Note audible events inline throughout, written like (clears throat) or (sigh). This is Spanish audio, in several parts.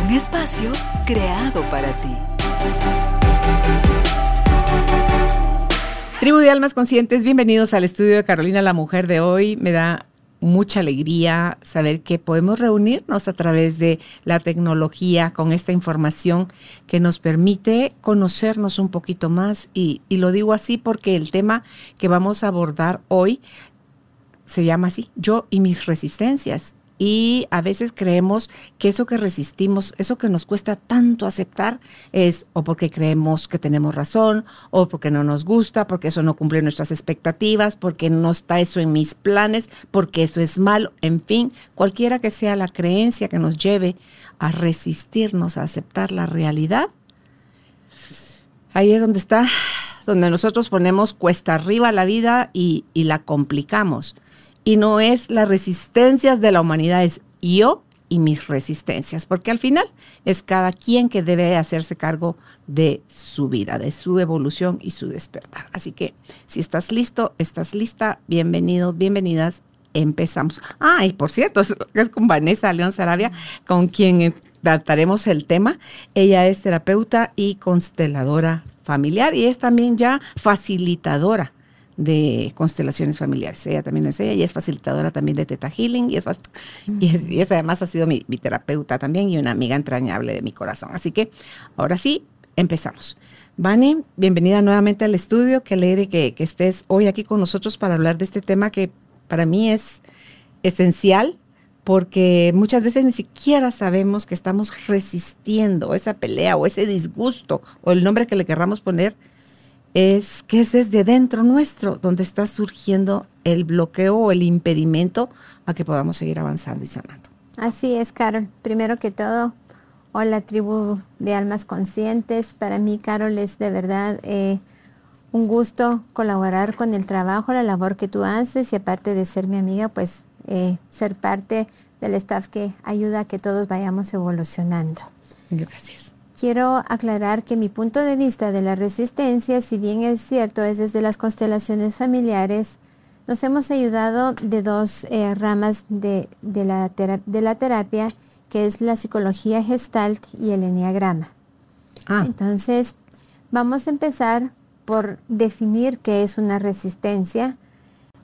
Un espacio creado para ti. Tribu de Almas Conscientes, bienvenidos al estudio de Carolina, la mujer de hoy. Me da mucha alegría saber que podemos reunirnos a través de la tecnología con esta información que nos permite conocernos un poquito más. Y, y, lo digo así porque el tema que vamos a abordar hoy se llama así, yo y mis resistencias y a veces creemos que eso que resistimos, eso que nos cuesta tanto aceptar es o porque creemos que tenemos razón o porque no nos gusta, porque eso no cumple nuestras expectativas, porque no está eso en mis planes, porque eso es malo, en fin, cualquiera que sea la creencia que nos lleve a resistirnos a aceptar la realidad, ahí es donde está, donde nosotros ponemos cuesta arriba la vida y, y la complicamos y no es las resistencias de la humanidad, es yo y mis resistencias, porque al final es cada quien que debe hacerse cargo de su vida, de su evolución y su despertar. Así que si estás listo, estás lista, bienvenidos, bienvenidas, empezamos. Ah, y por cierto, es, es con Vanessa León Sarabia, con quien trataremos el tema. Ella es terapeuta y consteladora familiar y es también ya facilitadora de constelaciones familiares. Ella también es ella y es facilitadora también de Teta Healing y es, (laughs) y es, además ha sido mi, terapeuta también y una amiga entrañable de mi corazón. Así que ahora sí, empezamos. Vani, bienvenida nuevamente al estudio. Qué alegre que, que estés hoy aquí con nosotros para hablar de este tema que para mí es esencial porque muchas veces ni siquiera sabemos que estamos resistiendo esa pelea o ese disgusto o el nombre que le querramos poner es que es desde dentro nuestro donde está surgiendo el bloqueo o el impedimento a que podamos seguir avanzando y sanando. Así es, Carol. Primero que todo, hola tribu de almas conscientes. Para mí, Carol, es de verdad eh, un gusto colaborar con el trabajo, la labor que tú haces y aparte de ser mi amiga, pues eh, ser parte del staff que ayuda a que todos vayamos evolucionando. Gracias quiero aclarar que mi punto de vista de la resistencia, si bien es cierto, es desde las constelaciones familiares, nos hemos ayudado de dos eh, ramas de, la de, la terapia, que es la psicología gestalt y el enneagrama. Ah. Entonces, vamos a empezar por definir qué es una resistencia.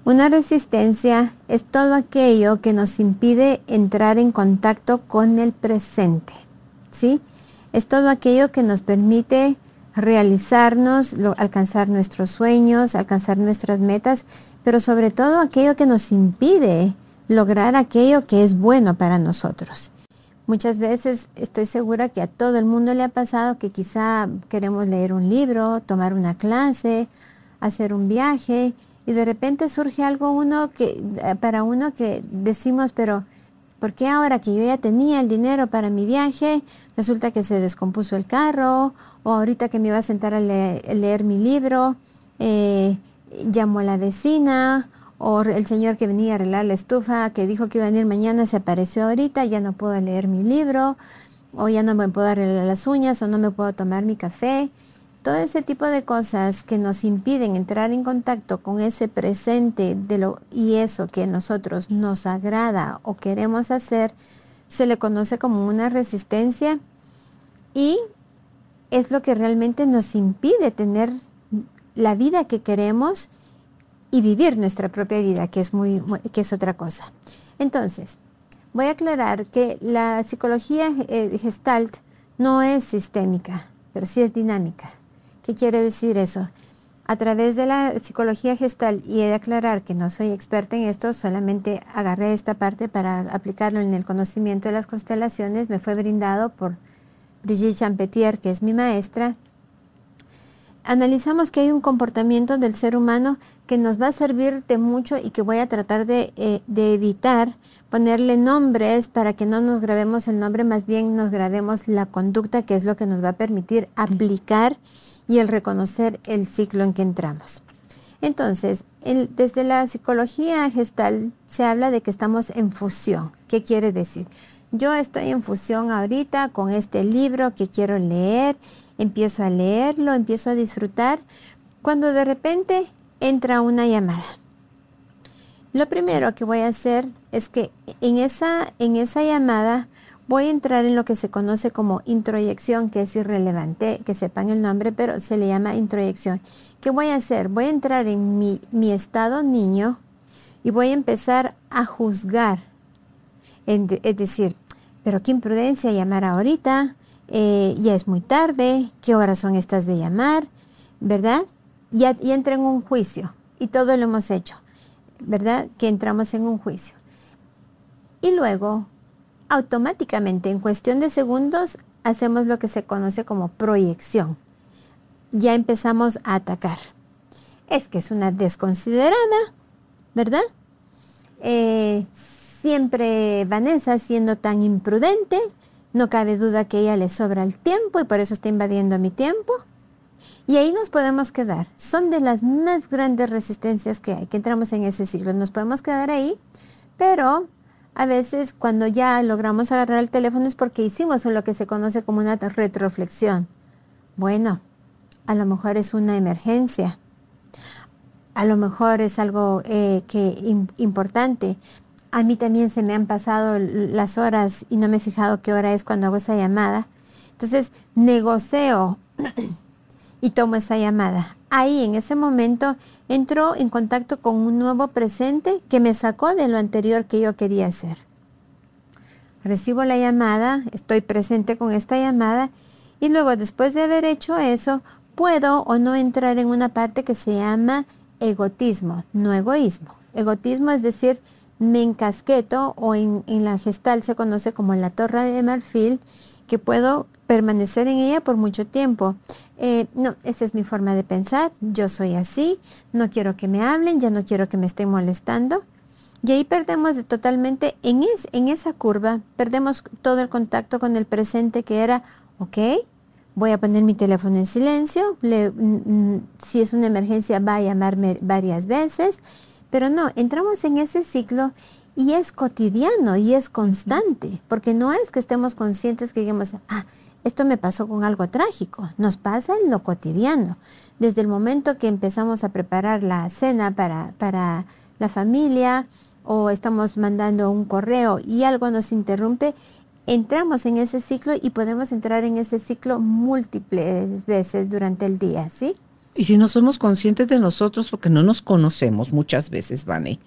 Una resistencia es todo aquello que nos impide entrar en contacto con el presente, ¿sí? Es todo aquello que nos permite realizarnos, alcanzar nuestros sueños, alcanzar nuestras metas, pero sobre todo aquello que nos impide lograr aquello que es bueno para nosotros. Muchas veces estoy segura que a todo el mundo le ha pasado que quizá queremos leer un libro, tomar una clase, hacer un viaje y de repente surge algo uno que para uno que decimos, pero ¿Por qué ahora que yo ya tenía el dinero para mi viaje, resulta que se descompuso el carro? O ahorita que me iba a sentar a leer, mi libro, eh, llamó a la vecina, o el señor que venía a arreglar la estufa, que dijo que iba a venir mañana, se apareció ahorita, ya no puedo leer mi libro, o ya no me puedo arreglar las uñas, o no me puedo tomar mi café todo ese tipo de cosas que nos impiden entrar en contacto con ese presente de lo, y eso que a nosotros nos agrada o queremos hacer, se le conoce como una resistencia y es lo que realmente nos impide tener la vida que queremos y vivir nuestra propia vida, que es, muy, que es otra cosa. Entonces, voy a aclarar que la psicología eh, gestalt no es sistémica, pero sí es dinámica. ¿Qué quiere decir eso? A través de la psicología gestal, y he de aclarar que no soy experta en esto, solamente agarré esta parte para aplicarlo en el conocimiento de las constelaciones, me fue brindado por Brigitte Champetier, que es mi maestra. analizamos que hay un comportamiento del ser humano que nos va a servir de mucho y que voy a tratar de, eh, de evitar ponerle nombres para que no nos grabemos el nombre, más bien nos grabemos la conducta, que es lo que nos va a permitir aplicar y el reconocer el ciclo en que entramos. Entonces, desde la psicología gestal se habla de que estamos en fusión. ¿Qué quiere decir? Yo estoy en fusión ahorita con este libro que quiero leer, empiezo a leerlo, empiezo a disfrutar, cuando de repente entra una llamada. Lo primero que voy a hacer es que en esa, en esa llamada voy a entrar en lo que se conoce como introyección, que es irrelevante que sepan el nombre, pero se le llama introyección. ¿Qué voy a hacer? Voy a entrar en mi, estado niño y voy a empezar a juzgar. es decir, pero qué imprudencia llamar ahorita, eh, ya es muy tarde, qué horas son estas de llamar, ¿verdad? Ya, y entra en un juicio y todo lo hemos hecho, ¿verdad? Que entramos en un juicio. Y luego automáticamente en cuestión de segundos hacemos lo que se conoce como proyección. Ya empezamos a atacar. Es que es una desconsiderada, ¿verdad? Eh, siempre Vanessa siendo tan imprudente, no cabe duda que ella le sobra el tiempo y por eso está invadiendo mi tiempo. Y ahí nos podemos quedar. Son de las más grandes resistencias que hay, que entramos en ese ciclo. Nos podemos quedar ahí, pero a veces cuando ya logramos agarrar el teléfono es porque hicimos lo que se conoce como una retroflexión. Bueno, a lo mejor es una emergencia, a lo mejor es algo eh, que importante. A mí también se me han pasado las horas y no me he fijado qué hora es cuando hago esa llamada. Entonces, negocio (clears throat) y tomo esa llamada. Ahí en ese momento entró en contacto con un nuevo presente que me sacó de lo anterior que yo quería hacer. Recibo la llamada, estoy presente con esta llamada y luego después de haber hecho eso, puedo o no entrar en una parte que se llama egotismo, no egoísmo. Egotismo es decir, me encasqueto o en, en la gestal se conoce como la torre de marfil, que puedo permanecer en ella por mucho tiempo. Eh, no, esa es mi forma de pensar, yo soy así, no quiero que me hablen, ya no quiero que me estén molestando. Y ahí perdemos totalmente, en, es, en esa curva, perdemos todo el contacto con el presente que era, ok, voy a poner mi teléfono en silencio, le, mm, si es una emergencia va a llamarme varias veces, pero no, entramos en ese ciclo y es cotidiano y es constante, porque no es que estemos conscientes que digamos, ah, esto me pasó con algo trágico, nos pasa en lo cotidiano. Desde el momento que empezamos a preparar la cena para, para la familia o estamos mandando un correo y algo nos interrumpe, entramos en ese ciclo y podemos entrar en ese ciclo múltiples veces durante el día, ¿sí? Y si no somos conscientes de nosotros porque no nos conocemos muchas veces, Vane,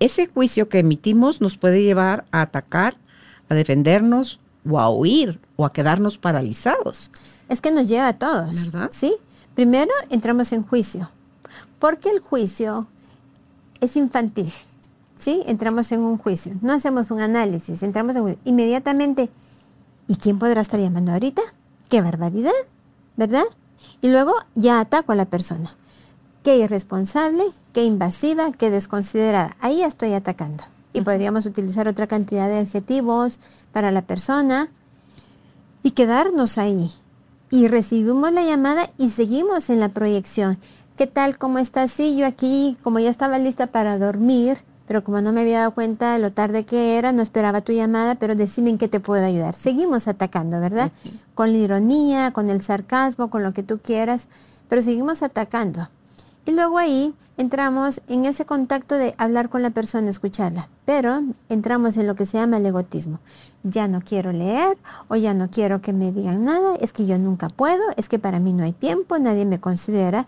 ese juicio que emitimos nos puede llevar a atacar, a defendernos o a huir o a quedarnos paralizados. Es que nos lleva a todos, ¿verdad? ¿sí? Primero entramos en juicio, porque el juicio es infantil, ¿sí? Entramos en un juicio, no hacemos un análisis, entramos en juicio. Inmediatamente, ¿y quién podrá estar llamando ahorita? ¡Qué barbaridad! ¿Verdad? Y luego ya ataco a la persona. Qué irresponsable, qué invasiva, qué desconsiderada. Ahí estoy atacando y podríamos utilizar otra cantidad de adjetivos para la persona y quedarnos ahí. Y recibimos la llamada y seguimos en la proyección. ¿Qué tal? ¿Cómo estás? Sí, yo aquí, como ya estaba lista para dormir, pero como no me había dado cuenta de lo tarde que era, no esperaba tu llamada, pero decime en qué te puedo ayudar. Seguimos atacando, ¿verdad? Con la ironía, con el sarcasmo, con lo que tú quieras, pero seguimos atacando. Y luego ahí entramos en ese contacto de hablar con la persona, escucharla, pero entramos en lo que se llama el egotismo. Ya no quiero leer o ya no quiero que me digan nada, es que yo nunca puedo, es que para mí no hay tiempo, nadie me considera.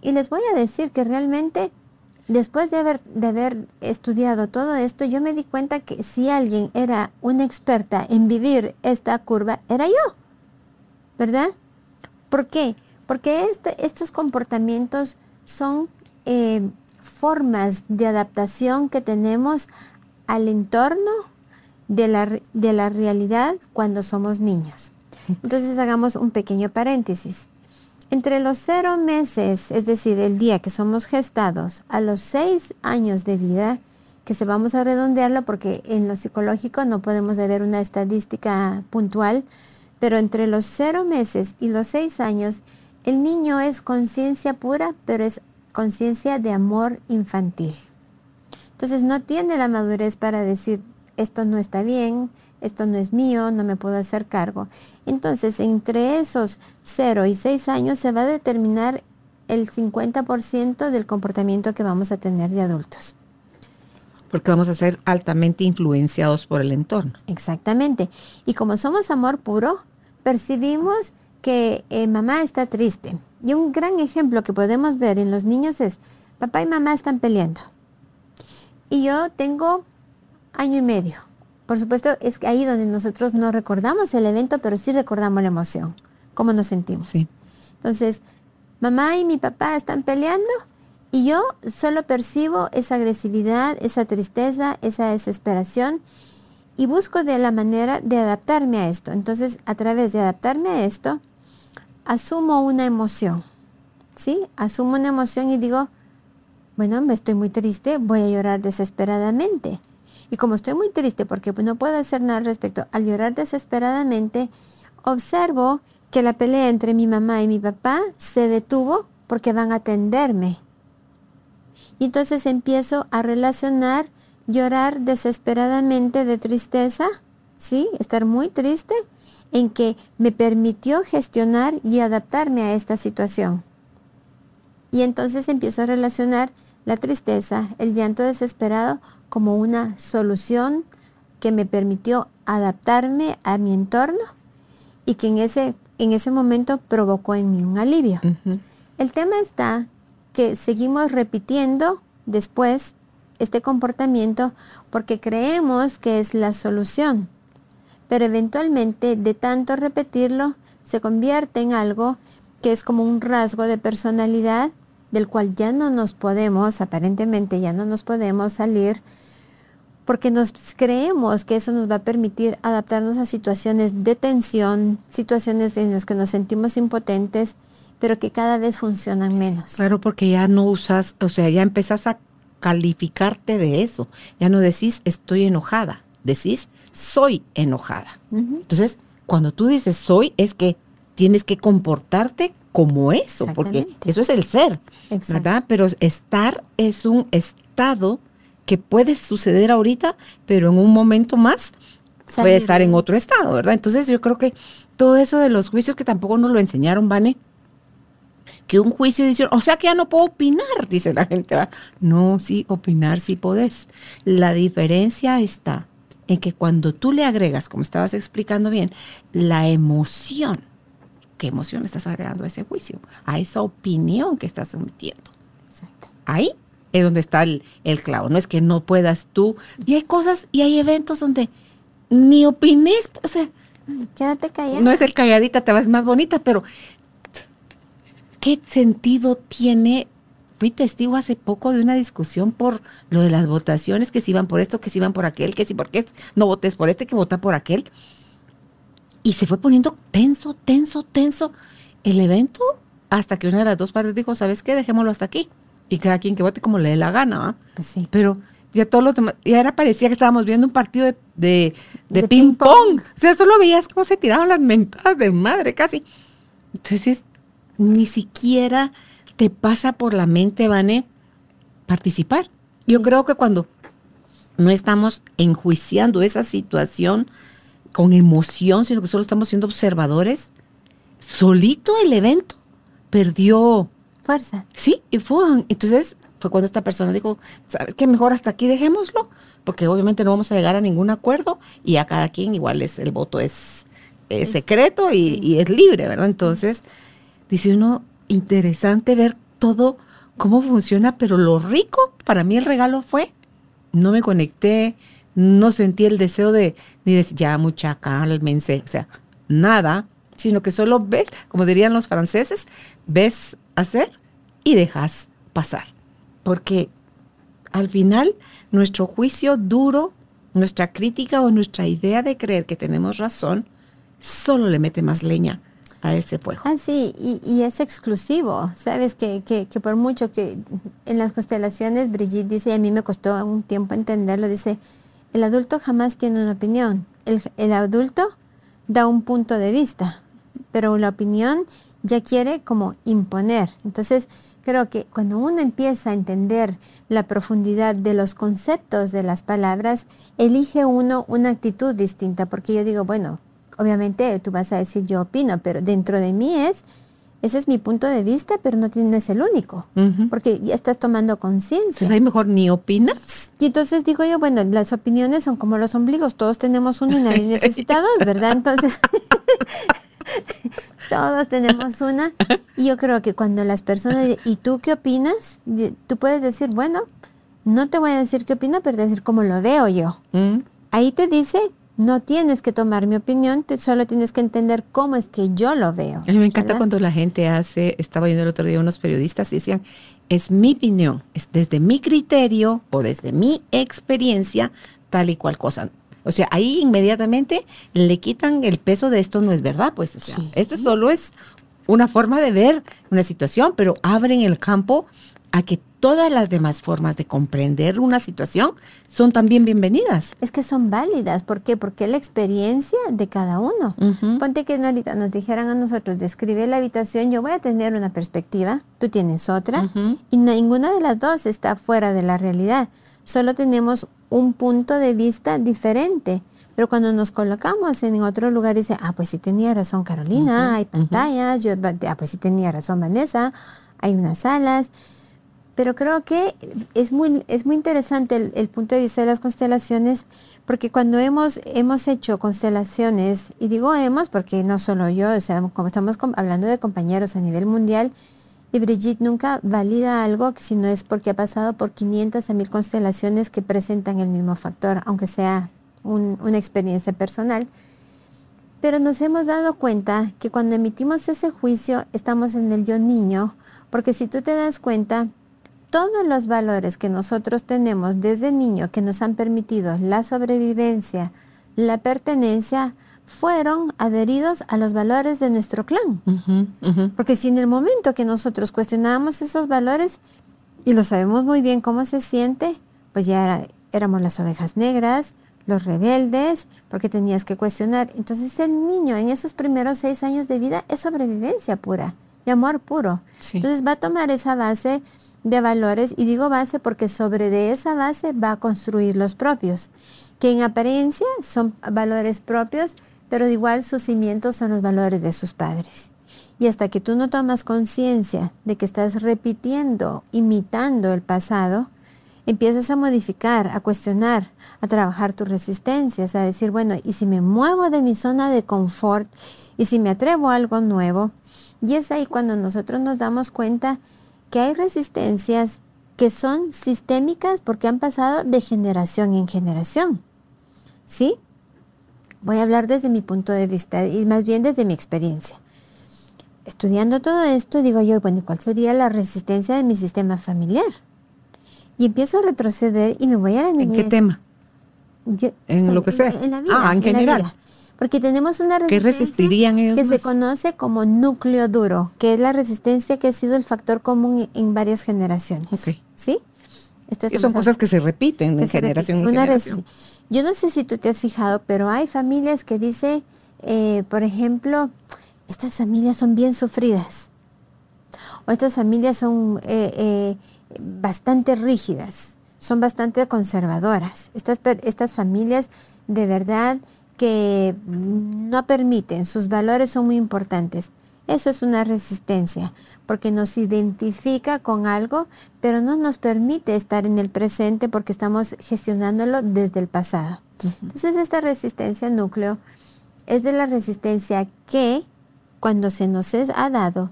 Y les voy a decir que realmente después de haber, de haber estudiado todo esto, yo me di cuenta que si alguien era una experta en vivir esta curva, era yo, ¿verdad? ¿Por qué? Porque este, estos comportamientos son eh, formas de adaptación que tenemos al entorno de la, de la realidad cuando somos niños. Entonces hagamos un pequeño paréntesis. Entre los cero meses, es decir, el día que somos gestados, a los seis años de vida, que se vamos a redondearlo porque en lo psicológico no podemos ver una estadística puntual, pero entre los cero meses y los seis años, el niño es conciencia pura, pero es conciencia de amor infantil. Entonces no tiene la madurez para decir, esto no está bien, esto no es mío, no me puedo hacer cargo. Entonces, entre esos 0 y 6 años se va a determinar el 50% del comportamiento que vamos a tener de adultos. Porque vamos a ser altamente influenciados por el entorno. Exactamente. Y como somos amor puro, percibimos que eh, mamá está triste. Y un gran ejemplo que podemos ver en los niños es, papá y mamá están peleando. Y yo tengo año y medio. Por supuesto, es ahí donde nosotros no recordamos el evento, pero sí recordamos la emoción, cómo nos sentimos. Entonces, mamá y mi papá están peleando y yo solo percibo esa agresividad, esa tristeza, esa desesperación y busco de la manera de adaptarme a esto. Entonces, a través de adaptarme a esto, asumo una emoción. ¿Sí? Asumo una emoción y digo, bueno, me estoy muy triste, voy a llorar desesperadamente. Y como estoy muy triste porque no puedo hacer nada al respecto, al llorar desesperadamente, observo que la pelea entre mi mamá y mi papá se detuvo porque van a atenderme. Y entonces empiezo a relacionar llorar desesperadamente de tristeza, ¿sí? Estar muy triste en que me permitió gestionar y adaptarme a esta situación. Y entonces empiezo a relacionar la tristeza, el llanto desesperado como una solución que me permitió adaptarme a mi entorno y que en ese, en ese momento provocó en mí un alivio. El tema está que seguimos repitiendo después este comportamiento porque creemos que es la solución, pero eventualmente de tanto repetirlo se convierte en algo que es como un rasgo de personalidad del cual ya no nos podemos, aparentemente ya no nos podemos salir, porque nos creemos que eso nos va a permitir adaptarnos a situaciones de tensión, situaciones en las que nos sentimos impotentes, pero que cada vez funcionan menos. Claro, porque ya no usas, o sea, ya empezás a calificarte de eso. Ya no decís estoy enojada, decís soy enojada. Entonces, cuando tú dices soy, es que tienes que comportarte como eso, porque eso es el ser, ¿verdad? Pero estar es un estado que puede suceder ahorita, pero en un momento más puede estar en otro estado, ¿verdad? Entonces yo creo que todo eso de los juicios que tampoco nos lo enseñaron, Vane, que un juicio dice, o sea que ya no puedo opinar, dice la gente. No, sí, opinar sí podés. La diferencia está en que cuando tú le agregas, como estabas explicando bien, la emoción, qué emoción estás agregando a ese juicio, a esa opinión que estás emitiendo. Exacto. Ahí es donde está el, clavo. No es que no puedas tú. Y hay cosas y hay eventos donde ni opines, o sea, quédate callada. No es el calladita, te vas más bonita, pero ¿qué sentido tiene? Fui testigo hace poco de una discusión por lo de las votaciones, que si iban por esto, que si iban por aquel, que si por qué no votes por este, que vota por aquel. Y se fue poniendo tenso, tenso, tenso el evento hasta que una de las dos partes dijo, ¿sabes qué? Dejémoslo hasta aquí. Y cada quien que vote como le dé la gana. Pues sí. Pero ya todos los demás, ya era parecía que estábamos viendo un partido de, de, ping, pong. O sea, solo veías cómo se tiraban las mentadas de madre casi. Entonces, ni siquiera te pasa por la mente, Vane, participar. Yo creo que cuando no estamos enjuiciando esa situación, con emoción, sino que solo estamos siendo observadores, solito el evento perdió fuerza. Sí, y fue. Entonces fue cuando esta persona dijo, ¿sabes qué? Mejor hasta aquí dejémoslo, porque obviamente no vamos a llegar a ningún acuerdo y a cada quien igual es el voto es, secreto y, y, es libre, ¿verdad? Entonces, dice uno, interesante ver todo cómo funciona, pero lo rico para mí el regalo fue, no me conecté, no sentí el deseo de ni decir, ya mucha cálmense, o sea, nada, sino que solo ves, como dirían los franceses, ves hacer y dejas pasar. Porque al final nuestro juicio duro, nuestra crítica o nuestra idea de creer que tenemos razón, solo le mete más leña a ese. Ah, sí, y, es exclusivo. Sabes que, que, que, por mucho que en las constelaciones, Brigitte dice, y a mí me costó un tiempo entenderlo, dice, el adulto jamás tiene una opinión. El, el adulto da un punto de vista, pero la opinión ya quiere como imponer. Entonces, creo que cuando uno empieza a entender la profundidad de los conceptos de las palabras, elige uno una actitud distinta, porque yo digo, bueno, obviamente tú vas a decir yo opino, pero dentro de mí es, ese es mi punto de vista, pero no, no es el único, porque ya estás tomando conciencia. Entonces, mejor ni opinas. Y entonces digo yo, bueno, las opiniones son como los ombligos, todos tenemos uno y nadie (laughs) necesita dos, ¿verdad? Entonces, (laughs) todos tenemos una. Y yo creo que cuando las personas, ¿y tú qué opinas? Tú puedes decir, bueno, no te voy a decir qué opino, pero te voy a decir cómo lo veo yo. Mm. Ahí te dice, no tienes que tomar mi opinión, te, solo tienes que entender cómo es que yo lo veo. A mí me encanta cuando la gente hace, estaba viendo el otro día unos periodistas y decían, es mi opinión, es desde mi criterio o desde mi experiencia, tal y cual cosa. O sea, ahí inmediatamente le quitan el peso de esto no es verdad, pues, o sea, esto solo es una forma de ver una situación, pero abren el campo a que todas las demás formas de comprender una situación son también bienvenidas. Es que son válidas. ¿Por qué? Porque es la experiencia de cada uno. Ponte que ahorita nos dijeran a nosotros, describe la habitación, yo voy a tener una perspectiva, tú tienes otra, y ninguna de las dos está fuera de la realidad. Solo tenemos un punto de vista diferente. Pero cuando nos colocamos en otro lugar, dice, ah, pues sí tenía razón Carolina, hay pantallas, yo, ah, pues sí tenía razón Vanessa, hay unas salas. Pero creo que es muy, es muy interesante el, punto de vista de las constelaciones, porque cuando hemos, hemos hecho constelaciones, y digo hemos porque no solo yo, o sea, como estamos hablando de compañeros a nivel mundial, y Brigitte nunca valida algo si no es porque ha pasado por 500 a 1000 constelaciones que presentan el mismo factor, aunque sea una experiencia personal. Pero nos hemos dado cuenta que cuando emitimos ese juicio estamos en el yo niño, porque si tú te das cuenta, todos los valores que nosotros tenemos desde niño que nos han permitido la sobrevivencia, la pertenencia, fueron adheridos a los valores de nuestro clan. Porque si en el momento que nosotros cuestionábamos esos valores, y lo sabemos muy bien cómo se siente, pues ya éramos las ovejas negras, los rebeldes, porque tenías que cuestionar. Entonces el niño en esos primeros seis años de vida es sobrevivencia pura y amor puro. Entonces va a tomar esa base de valores, y digo base porque sobre de esa base va a construir los propios, que en apariencia son valores propios, pero igual sus cimientos son los valores de sus padres. Y hasta que tú no tomas conciencia de que estás repitiendo, imitando el pasado, empiezas a modificar, a cuestionar, a trabajar tus resistencias, a decir, bueno, ¿y si me muevo de mi zona de confort? ¿Y si me atrevo a algo nuevo? Y es ahí cuando nosotros nos damos cuenta que hay resistencias que son sistémicas porque han pasado de generación en generación. ¿Sí? Voy a hablar desde mi punto de vista y más bien desde mi experiencia. Estudiando todo esto, digo yo, bueno, ¿cuál sería la resistencia de mi sistema familiar? Y empiezo a retroceder y me voy a la niñez. ¿En qué tema? en lo que sea. En, la vida. Ah, en, general. Porque tenemos una resistencia ¿Qué resistirían ellos que se conoce como núcleo duro, que es la resistencia que ha sido el factor común en varias generaciones. ¿Sí? Esto son cosas que se repiten de generación en generación. Yo no sé si tú te has fijado, pero hay familias que dicen, eh, por ejemplo, estas familias son bien sufridas. O estas familias son eh, eh, bastante rígidas, son bastante conservadoras. Estas, estas familias de verdad que no permiten, sus valores son muy importantes. Eso es una resistencia, porque nos identifica con algo, pero no nos permite estar en el presente porque estamos gestionándolo desde el pasado. Entonces, esta resistencia núcleo es de la resistencia que cuando se nos ha dado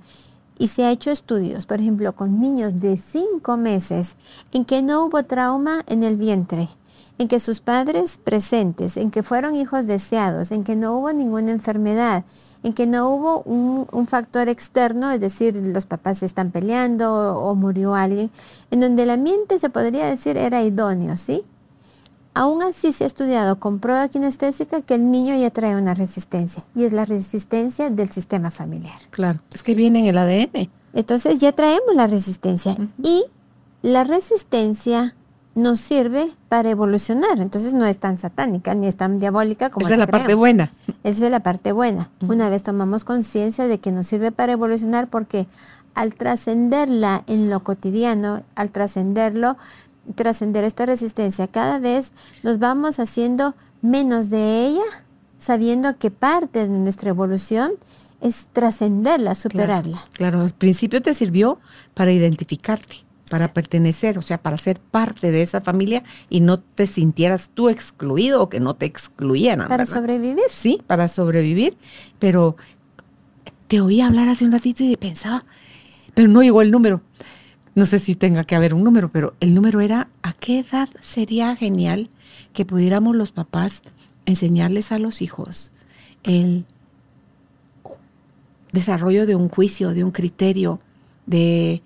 y se ha hecho estudios, por ejemplo, con niños de cinco meses, en que no hubo trauma en el vientre, en que sus padres presentes, en que fueron hijos deseados, en que no hubo ninguna enfermedad, en que no hubo un, factor externo, es decir, los papás se están peleando o, murió alguien, en donde el ambiente se podría decir era idóneo, ¿sí? Aún así se ha estudiado con prueba kinestésica que el niño ya trae una resistencia y es la resistencia del sistema familiar. Claro, es que viene en el ADN. Entonces ya traemos la resistencia y la resistencia nos sirve para evolucionar. Entonces no es tan satánica ni es tan diabólica como Esa es la parte buena. Esa es la parte buena. Una vez tomamos conciencia de que nos sirve para evolucionar porque al trascenderla en lo cotidiano, al trascenderlo, trascender esta resistencia, cada vez nos vamos haciendo menos de ella, sabiendo que parte de nuestra evolución es trascenderla, superarla. Claro, al principio te sirvió para identificarte, para pertenecer, o sea, para ser parte de esa familia y no te sintieras tú excluido o que no te excluyeran. Para ¿verdad? sobrevivir. Sí, para sobrevivir, pero te oí hablar hace un ratito y pensaba, pero no llegó el número. No sé si tenga que haber un número, pero el número era, ¿a qué edad sería genial que pudiéramos los papás enseñarles a los hijos el desarrollo de un juicio, de un criterio, de, de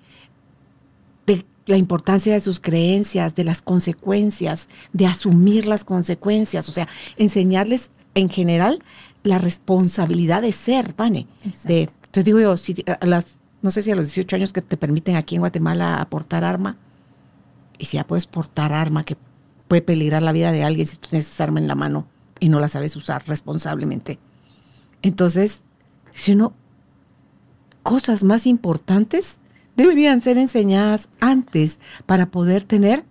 la importancia de sus creencias, de las consecuencias, de asumir las consecuencias, o sea, enseñarles en general la responsabilidad de ser, Vane. De, te digo yo, si a las, no sé si a los 18 años que te permiten aquí en Guatemala portar arma, y si ya puedes portar arma que puede peligrar la vida de alguien si tú tienes esa arma en la mano y no la sabes usar responsablemente. Entonces, si uno, cosas más importantes deberían ser enseñadas antes para poder tener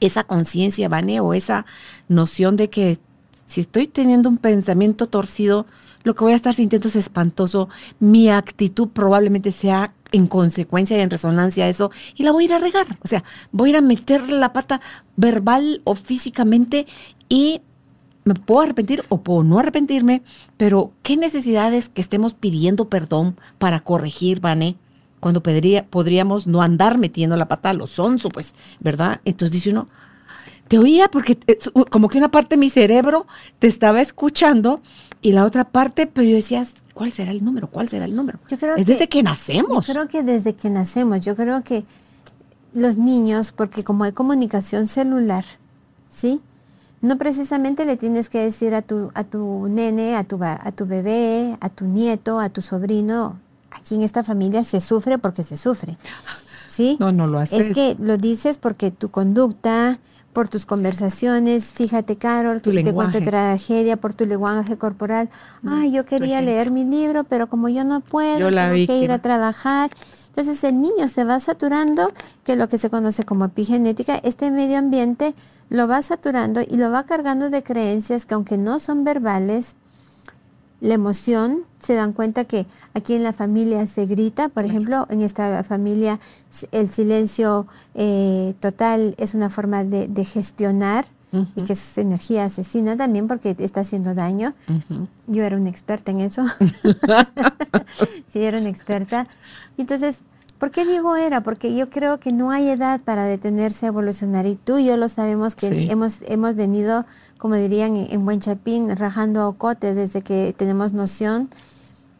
esa conciencia, Vane, o esa noción de que si estoy teniendo un pensamiento torcido, lo que voy a estar sintiendo es espantoso, mi actitud probablemente sea en consecuencia y en resonancia a eso, y la voy a ir a regar. O sea, voy a ir a meterle la pata verbal o físicamente y me puedo arrepentir o puedo no arrepentirme, pero ¿qué necesidades que estemos pidiendo perdón para corregir, Vane? Cuando podría, podríamos no andar metiendo la pata a los sonso, pues, ¿verdad? Entonces dice uno, te oía porque es como que una parte de mi cerebro te estaba escuchando y la otra parte, pero yo decía, ¿cuál será el número? ¿Cuál será el número? Yo creo es que- desde que nacemos. Yo creo que desde que nacemos, yo creo que los niños, porque como hay comunicación celular, ¿sí? No precisamente le tienes que decir a tu, a tu nene, a tu, a tu bebé, a tu nieto, a tu sobrino, aquí en esta familia se sufre porque se sufre, ¿sí? No, no lo haces. Es que lo dices porque tu conducta, por tus conversaciones, fíjate Carol, Tu que te cuento lenguaje. tragedia, por tu lenguaje corporal. Ay, yo quería leer mi libro, pero como yo no puedo, Yo tengo que ir a trabajar. Entonces el niño se va saturando, que lo que se conoce como epigenética, este medio ambiente lo va saturando y lo va cargando de creencias que aunque no son verbales, la emoción, se dan cuenta que aquí en la familia se grita, por ejemplo, en esta familia el silencio eh, total es una forma de, de gestionar y que es energía asesina también porque está haciendo daño. Yo era una experta en eso. (laughs) sí, era una experta. Entonces, ¿por qué digo era? Porque yo creo que no hay edad para detenerse a evolucionar. Y tú y yo lo sabemos que Sí. hemos, hemos venido, como dirían en, en Buen Chapín, rajando a ocote desde que tenemos noción.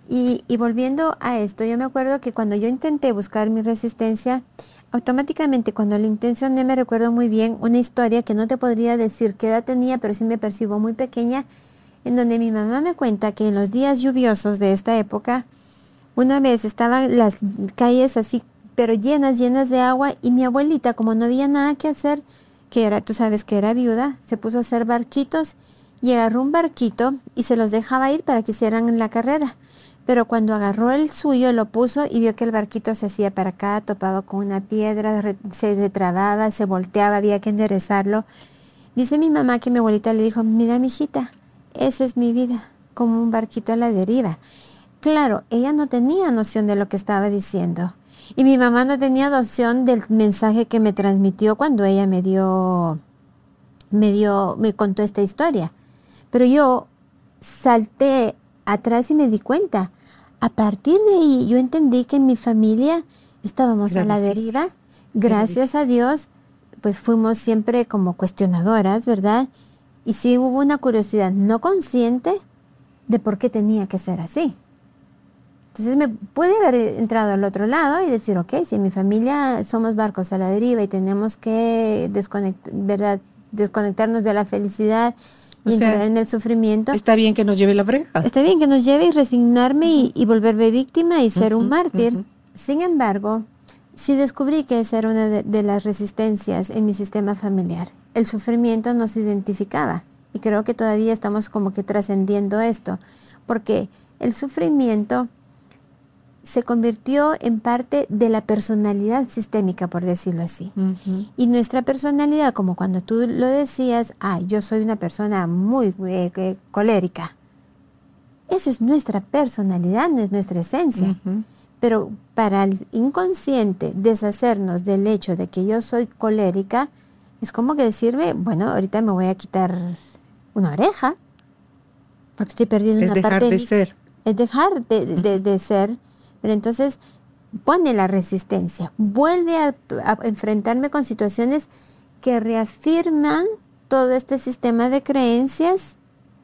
Y, y volviendo a esto, yo me acuerdo que cuando yo intenté buscar mi resistencia, automáticamente cuando la intencioné me recuerdo muy bien una historia que no te podría decir qué edad tenía, pero sí me percibo muy pequeña, en donde mi mamá me cuenta que en los días lluviosos de esta época, una vez estaban las calles así, pero llenas, llenas de agua, y mi abuelita, como no había nada que hacer, que era, tú sabes que era viuda, se puso a hacer barquitos y agarró un barquito y se los dejaba ir para que hicieran la carrera. Pero cuando agarró el suyo, lo puso y vio que el barquito se hacía para acá, topaba con una piedra, se detrababa, se volteaba, había que enderezarlo. Dice mi mamá que mi abuelita le dijo, mira, mijita, esa es mi vida, como un barquito a la deriva. Claro, ella no tenía noción de lo que estaba diciendo. Y mi mamá no tenía noción del mensaje que me transmitió cuando ella me dio, me dio, me contó esta historia. Pero yo salté atrás y me di cuenta. A partir de ahí yo entendí que en mi familia estábamos a la deriva. Gracias a Dios, pues fuimos siempre como cuestionadoras, ¿verdad? Y sí hubo una curiosidad no consciente de por qué tenía que ser así. Entonces me puede haber entrado al otro lado y decir, ok, si en mi familia somos barcos a la deriva y tenemos que desconectar, ¿verdad? desconectarnos de la felicidad y entrar en el sufrimiento. Está bien que nos lleve la fregada. Está bien que nos lleve y resignarme y, volverme víctima y ser un mártir. Sin embargo, sí descubrí que esa era una de, las resistencias en mi sistema familiar. El sufrimiento nos identificaba y creo que todavía estamos como que trascendiendo esto, porque el sufrimiento se convirtió en parte de la personalidad sistémica, por decirlo así. Y nuestra personalidad, como cuando tú lo decías, ah, yo soy una persona muy eh, colérica. Eso es nuestra personalidad, no es nuestra esencia. Pero para el inconsciente deshacernos del hecho de que yo soy colérica, es como que decirme, bueno, ahorita me voy a quitar una oreja, porque estoy perdiendo es una dejar parte de ser. Es dejar de ser pero entonces pone la resistencia, vuelve a, enfrentarme con situaciones que reafirman todo este sistema de creencias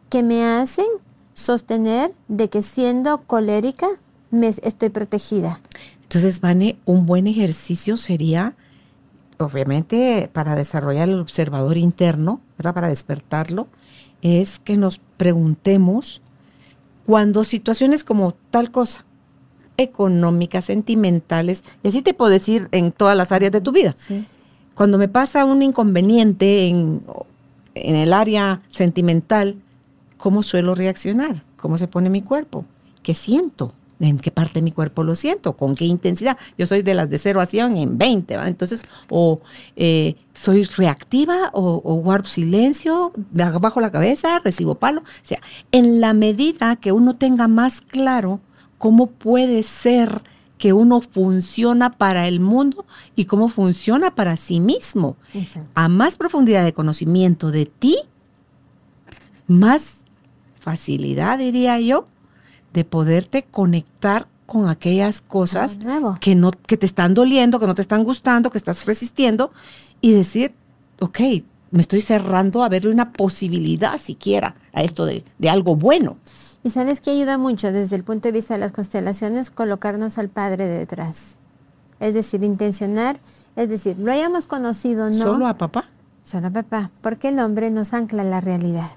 que me hacen sostener de que siendo colérica me estoy protegida. Entonces, Vane, un buen ejercicio sería, obviamente, para desarrollar el observador interno, ¿verdad? Para despertarlo, es que nos preguntemos cuando situaciones como tal cosa, económicas, sentimentales, y así te puedo decir en todas las áreas de tu vida. Cuando me pasa un inconveniente en, en el área sentimental, ¿cómo suelo reaccionar? ¿Cómo se pone mi cuerpo? ¿Qué siento? ¿En qué parte de mi cuerpo lo siento? ¿Con qué intensidad? Yo soy de las de 0 a 100 en 20, ¿va? Entonces, o eh, soy reactiva o, o, guardo silencio, bajo la cabeza, recibo palo. O sea, en la medida que uno tenga más claro cómo puede ser que uno funciona para el mundo y cómo funciona para sí mismo. A más profundidad de conocimiento de ti, más facilidad, diría yo, de poderte conectar con aquellas cosas que, no, que te están doliendo, que no te están gustando, que estás resistiendo y decir, ok, me estoy cerrando a verle una posibilidad siquiera a esto de, de algo bueno. Y sabes que ayuda mucho desde el punto de vista de las constelaciones colocarnos al Padre detrás. Es decir, intencionar, es decir, lo hayamos conocido, ¿no? ¿Solo a papá? Solo a papá, porque el hombre nos ancla la realidad.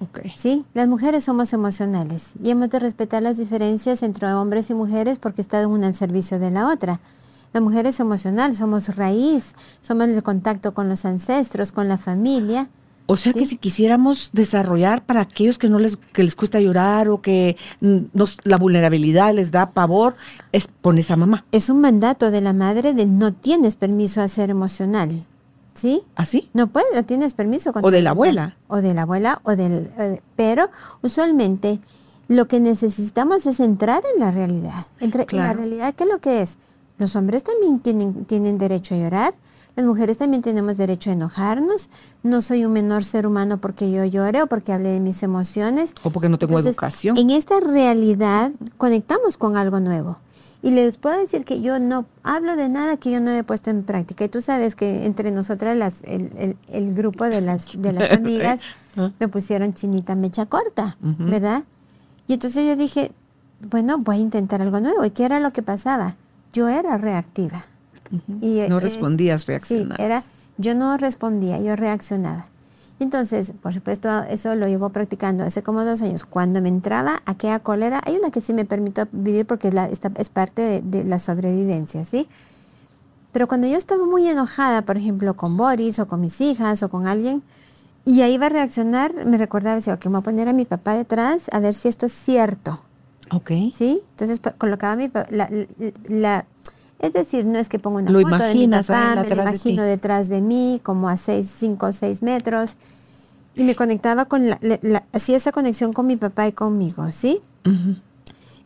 Okay. Sí, las mujeres somos emocionales y hemos de respetar las diferencias entre hombres y mujeres porque está una al servicio de la otra. La mujer es emocional, somos raíz, somos el contacto con los ancestros, con la familia o sea que si quisiéramos desarrollar para aquellos que no les, que les cuesta llorar o que mm, nos, la vulnerabilidad les da pavor, es pones a mamá. Es un mandato de la madre de no tienes permiso a ser emocional. ¿Sí? ¿Así? ¿Ah, no puedes, no tienes permiso. O de la abuela. O de la abuela, o del... Eh, pero usualmente lo que necesitamos es entrar en la realidad. Entre, En la realidad, ¿qué es lo que es? Los hombres también tienen, tienen derecho a llorar, las mujeres también tenemos derecho a enojarnos. No soy un menor ser humano porque yo llore o porque hable de mis emociones. O porque no tengo educación. En esta realidad conectamos con algo nuevo. Y les puedo decir que yo no hablo de nada que yo no he puesto en práctica. Y tú sabes que entre nosotras, las, el, el, grupo de las, de las (laughs) (laughs) amigas, ah. me pusieron chinita mecha corta, ¿verdad? Y entonces yo dije, bueno, voy a intentar algo nuevo. ¿Y qué era lo que pasaba? Yo era reactiva no respondías, reaccionabas. Sí, era, yo no respondía, yo reaccionaba. Entonces, por supuesto, eso lo llevo practicando hace como dos años. Cuando me entraba aquella cólera, hay una que sí me permitió vivir porque es, la, es parte de, la sobrevivencia, ¿sí? Pero cuando yo estaba muy enojada, por ejemplo, con Boris o con mis hijas o con alguien, y ahí iba a reaccionar, me recordaba, decía, ok, me voy a poner a mi papá detrás a ver si esto es cierto. Ok. ¿Sí? Entonces colocaba mi, la, la, es decir, no es que pongo una foto de mi papá, me lo imagino detrás de mí, como a 6, 5 o 6 metros, y me conectaba con la, hacía esa conexión con mi papá y conmigo, ¿sí?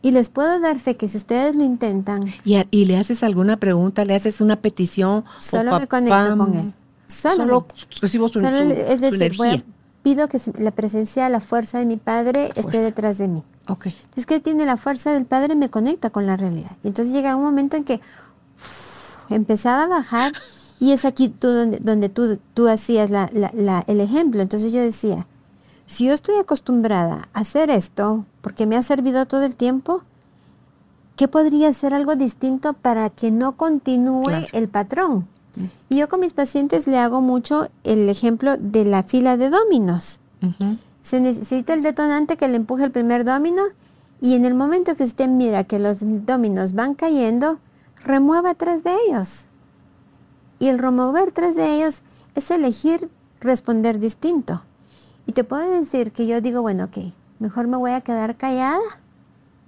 Y les puedo dar fe que si ustedes lo intentan. ¿Y, le haces alguna pregunta, le haces una petición? Solo me conecto con él. Solo, recibo su, Es decir, pido que la presencia, la fuerza de mi padre esté detrás de mí. Okay. Es que tiene la fuerza del padre, me conecta con la realidad. Y entonces llega un momento en que empezaba a bajar y es aquí tú donde, donde tú, tú hacías la, la, el ejemplo. Entonces yo decía, si yo estoy acostumbrada a hacer esto porque me ha servido todo el tiempo, ¿qué podría ser algo distinto para que no continúe el patrón? Y yo con mis pacientes le hago mucho el ejemplo de la fila de dominos. Se necesita el detonante que le empuje el primer domino y en el momento que usted mira que los dominos van cayendo, remueva tres de ellos. Y el remover tres de ellos es elegir responder distinto. Y te puedo decir que yo digo, bueno, ok, mejor me voy a quedar callada,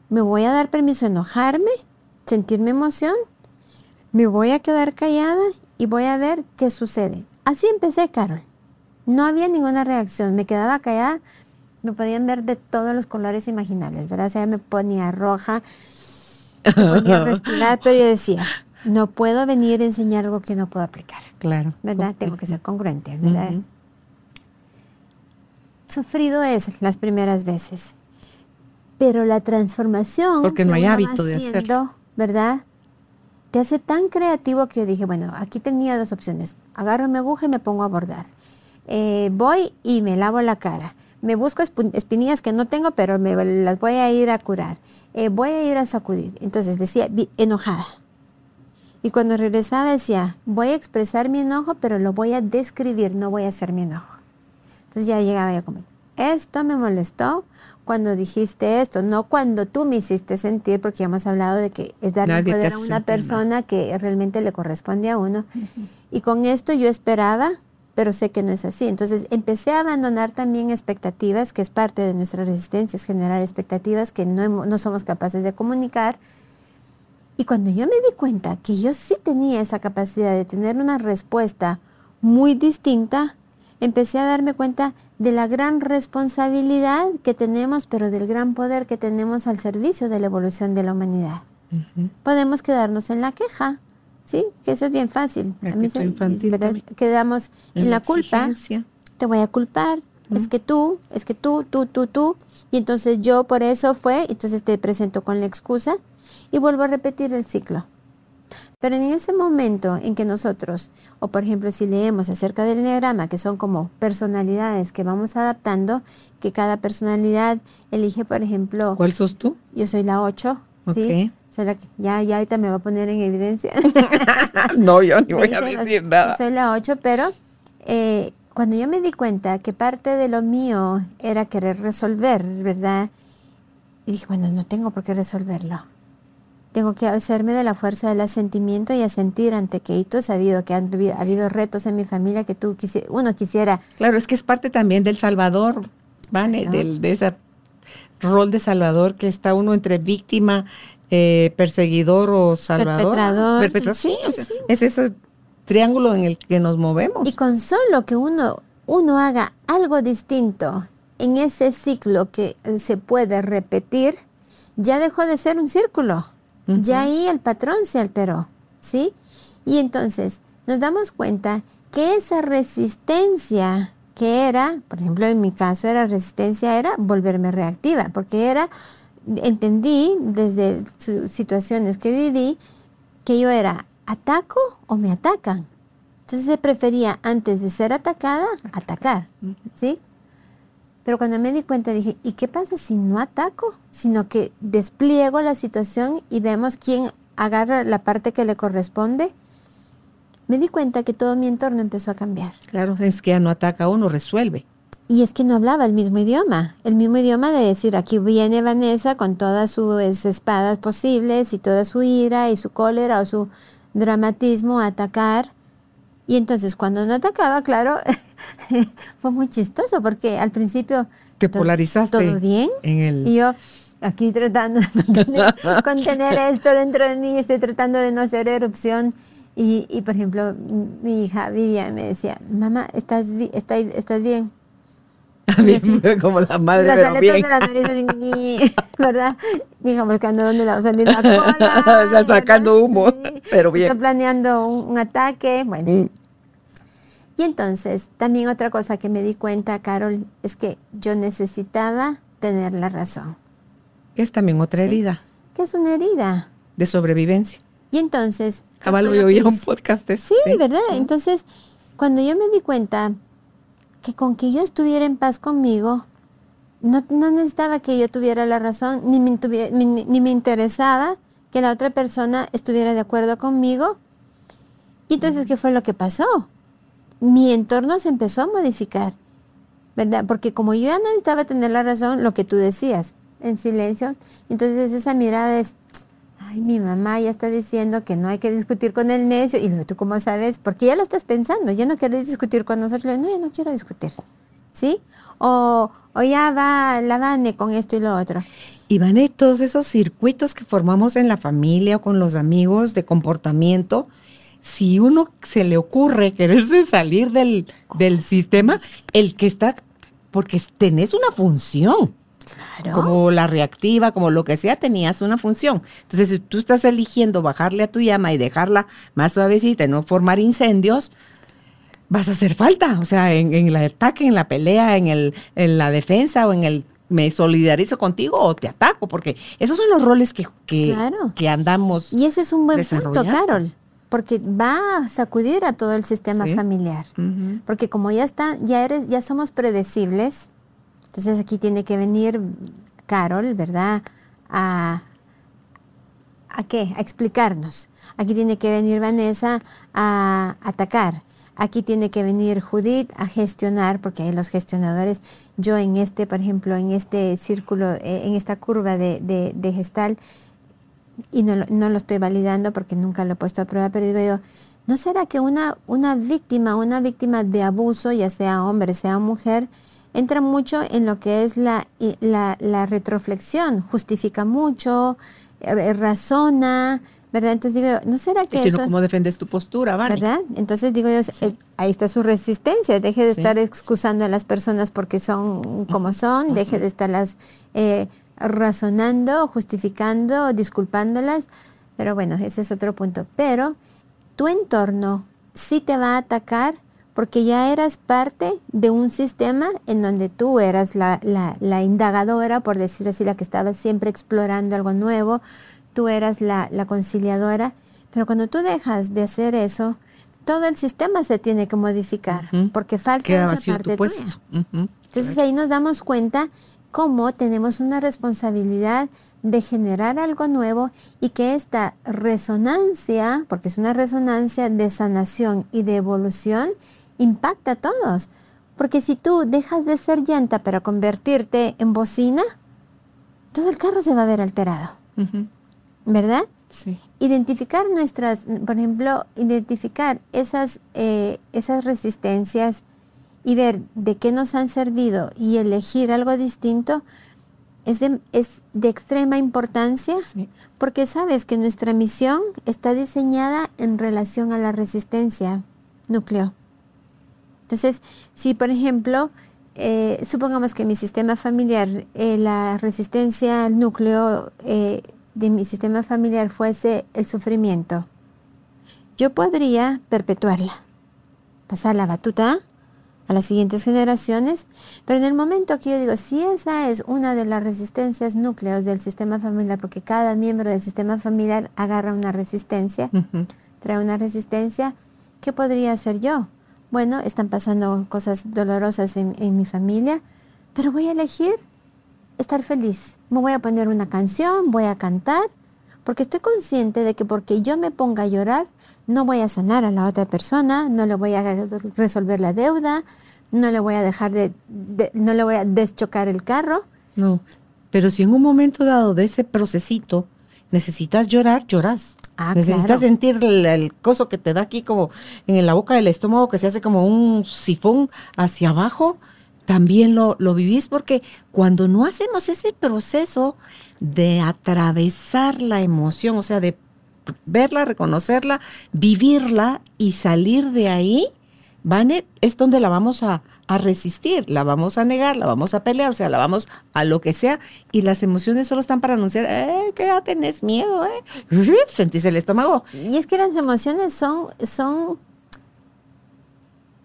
me voy a dar permiso a enojarme, sentirme emoción, me voy a quedar callada y voy a ver qué sucede. Así empecé, Carol. No había ninguna reacción, me quedaba callada, me podían ver de todos los colores imaginables, ¿verdad? O me ponía roja, me ponía a respirar, pero yo (laughs) decía, no puedo venir a enseñar algo que no puedo aplicar. Claro. ¿Verdad? Tengo que ser congruente, ¿verdad? Sufrido es las primeras veces, pero la transformación porque no hay hábito de hacerlo, ¿verdad? Te hace tan creativo que yo dije, bueno, aquí tenía dos opciones. Agarro mi aguja y me pongo a bordar. Eh, voy y me lavo la cara. Me busco espinillas que no tengo, pero me las voy a ir a curar. Eh, voy a ir a sacudir. Entonces decía, enojada. Y cuando regresaba decía, voy a expresar mi enojo, pero lo voy a describir, no voy a hacer mi enojo. Entonces ya llegaba yo como, esto me molestó cuando dijiste esto, no cuando tú me hiciste sentir, porque ya hemos hablado de que es darle poder a una persona que realmente le corresponde a uno. Y con esto yo esperaba, pero sé que no es así. Entonces empecé a abandonar también expectativas, que es parte de nuestra resistencia, es generar expectativas que no, no somos capaces de comunicar. Y cuando yo me di cuenta que yo sí tenía esa capacidad de tener una respuesta muy distinta, empecé a darme cuenta de la gran responsabilidad que tenemos, pero del gran poder que tenemos al servicio de la evolución de la humanidad. Podemos quedarnos en la queja, ¿sí? Que eso es bien fácil. A mí se, Quedamos en, la, culpa. Te voy a culpar. Es que tú, es que tú, tú, tú, tú. Y entonces yo por eso fue, entonces te presento con la excusa y vuelvo a repetir el ciclo. Pero en ese momento en que nosotros, o por ejemplo si leemos acerca del enneagrama, que son como personalidades que vamos adaptando, que cada personalidad elige, por ejemplo... ¿Cuál sos tú? Yo soy la 8, ¿sí? Que, ya, ya ahorita me va a poner en evidencia. (laughs) no, yo ni voy a decir nada. Soy la 8, pero eh, cuando yo me di cuenta que parte de lo mío era querer resolver, ¿verdad? Y dije, bueno, no tengo por qué resolverlo tengo que hacerme de la fuerza del asentimiento y asentir ante que tú has sabido que han ha habido retos en mi familia que tú uno quisiera. Claro, es que es parte también del Salvador, ¿vale? Del, de ese rol de Salvador que está uno entre víctima, eh, perseguidor o salvador. Perpetrador. Sí, Es ese triángulo en el que nos movemos. Y con solo que uno, uno haga algo distinto en ese ciclo que se puede repetir, ya dejó de ser un círculo. Ya ahí el patrón se alteró, ¿sí? Y entonces nos damos cuenta que esa resistencia que era, por ejemplo, en mi caso era resistencia, era volverme reactiva, porque era, entendí desde situaciones que viví, que yo era, ¿ataco o me atacan? Entonces se prefería, antes de ser atacada, atacar, ¿sí? Pero cuando me di cuenta dije, ¿y qué pasa si no ataco? Sino que despliego la situación y vemos quién agarra la parte que le corresponde. Me di cuenta que todo mi entorno empezó a cambiar. Claro, es que ya no ataca uno, resuelve. Y es que no hablaba el mismo idioma, el mismo idioma de decir, aquí viene Vanessa con todas sus espadas posibles y toda su ira y su cólera o su dramatismo a atacar. Y entonces cuando no atacaba, claro, (laughs) fue muy chistoso porque al principio... Te polarizaste. ¿Todo bien? Y yo aquí tratando de (laughs) contener, esto dentro de mí, estoy tratando de no hacer erupción. Y, y por ejemplo, mi hija Vivian me decía, mamá, ¿estás, estás bien? (laughs) como la madre, las pero (laughs) bien. de la (laughs) nariz ¿verdad? Mi hija buscando dónde le va a salir la cola. Está sacando humo, pero bien. Está planeando un, ataque, bueno. Mm. Y entonces, también otra cosa que me di cuenta, Carol, es que yo necesitaba tener la razón. Que es también otra herida. Que es una herida. De sobrevivencia. Y entonces... Caballo, yo oía un podcast de Sí, ¿verdad? Entonces, cuando yo me di cuenta que con que yo estuviera en paz conmigo, no, necesitaba que yo tuviera la razón, ni me, ni me interesaba que la otra persona estuviera de acuerdo conmigo, Y entonces, ¿qué fue lo que pasó? Mi entorno se empezó a modificar, ¿verdad? Porque como yo ya no necesitaba tener la razón, lo que tú decías, en silencio, entonces esa mirada es, ay, mi mamá ya está diciendo que no hay que discutir con el necio, y tú cómo sabes, porque ya lo estás pensando, ya no quieres discutir con nosotros, no, ya no quiero discutir, ¿sí? O, o ya va la Vane con esto y lo otro. Y Vane, todos esos circuitos que formamos en la familia o con los amigos de comportamiento, si uno se le ocurre quererse salir del, del sistema, el que está, porque tenés una función. Como la reactiva, como lo que sea, tenías una función. Entonces, si tú estás eligiendo bajarle a tu llama y dejarla más suavecita y no formar incendios, vas a hacer falta. O sea, en, el ataque, en la pelea, en, el, en la defensa o en el me solidarizo contigo o te ataco, porque esos son los roles que, que, que andamos. Y ese es un buen punto, Carol porque va a sacudir a todo el sistema familiar. Porque como ya está, ya eres, ya somos predecibles, entonces aquí tiene que venir Carol, ¿verdad? A, ¿A qué? A explicarnos. Aquí tiene que venir Vanessa a atacar. Aquí tiene que venir Judith a gestionar, porque hay los gestionadores. Yo en este, por ejemplo, en este círculo, eh, en esta curva de, de, de gestal, y no, no, lo estoy validando porque nunca lo he puesto a prueba, pero digo yo, ¿no será que una, una víctima, una víctima de abuso, ya sea hombre, sea mujer, entra mucho en lo que es la, la, la retroflexión, justifica mucho, eh, razona, ¿verdad? Entonces digo, ¿no será que eso... ¿Cómo defendes tu postura, ¿Verdad? Entonces digo yo, eh, ahí está su resistencia, deje de estar excusando a las personas porque son como son, deje de estarlas... Eh, razonando, justificando, disculpándolas, pero bueno, ese es otro punto. Pero tu entorno sí te va a atacar porque ya eras parte de un sistema en donde tú eras la, la, indagadora, por decir así, la que estaba siempre explorando algo nuevo, tú eras la, conciliadora, pero cuando tú dejas de hacer eso, todo el sistema se tiene que modificar, porque falta esa parte tuya. Entonces ahí nos damos cuenta cómo tenemos una responsabilidad de generar algo nuevo y que esta resonancia, porque es una resonancia de sanación y de evolución, impacta a todos. Porque si tú dejas de ser llanta para convertirte en bocina, todo el carro se va a ver alterado. ¿Verdad? Sí. Identificar nuestras, por ejemplo, identificar esas, eh, esas resistencias, y ver de qué nos han servido y elegir algo distinto es de, es de extrema importancia porque sabes que nuestra misión está diseñada en relación a la resistencia núcleo. Entonces, si por ejemplo, eh, supongamos que mi sistema familiar, eh, la resistencia al núcleo eh, de mi sistema familiar fuese el sufrimiento, yo podría perpetuarla, pasar la batuta a las siguientes generaciones, pero en el momento que yo digo, si esa es una de las resistencias núcleos del sistema familiar, porque cada miembro del sistema familiar agarra una resistencia, trae una resistencia, ¿qué podría hacer yo? Bueno, están pasando cosas dolorosas en, mi familia, pero voy a elegir estar feliz. Me voy a poner una canción, voy a cantar, porque estoy consciente de que porque yo me ponga a llorar, no voy a sanar a la otra persona, no le voy a resolver la deuda, no le voy a dejar de, no le voy a deschocar el carro. No, pero si en un momento dado de ese procesito necesitas llorar, lloras. Ah, necesitas sentir el, coso que te da aquí como en la boca del estómago que se hace como un sifón hacia abajo, también lo, lo vivís porque cuando no hacemos ese proceso de atravesar la emoción, o sea, de verla, reconocerla, vivirla y salir de ahí, Vane, es donde la vamos a, resistir, la vamos a negar, la vamos a pelear, o sea, la vamos a lo que sea, y las emociones solo están para anunciar, eh, que ya tenés miedo, eh, (laughs) sentís el estómago. Y es que las emociones son, son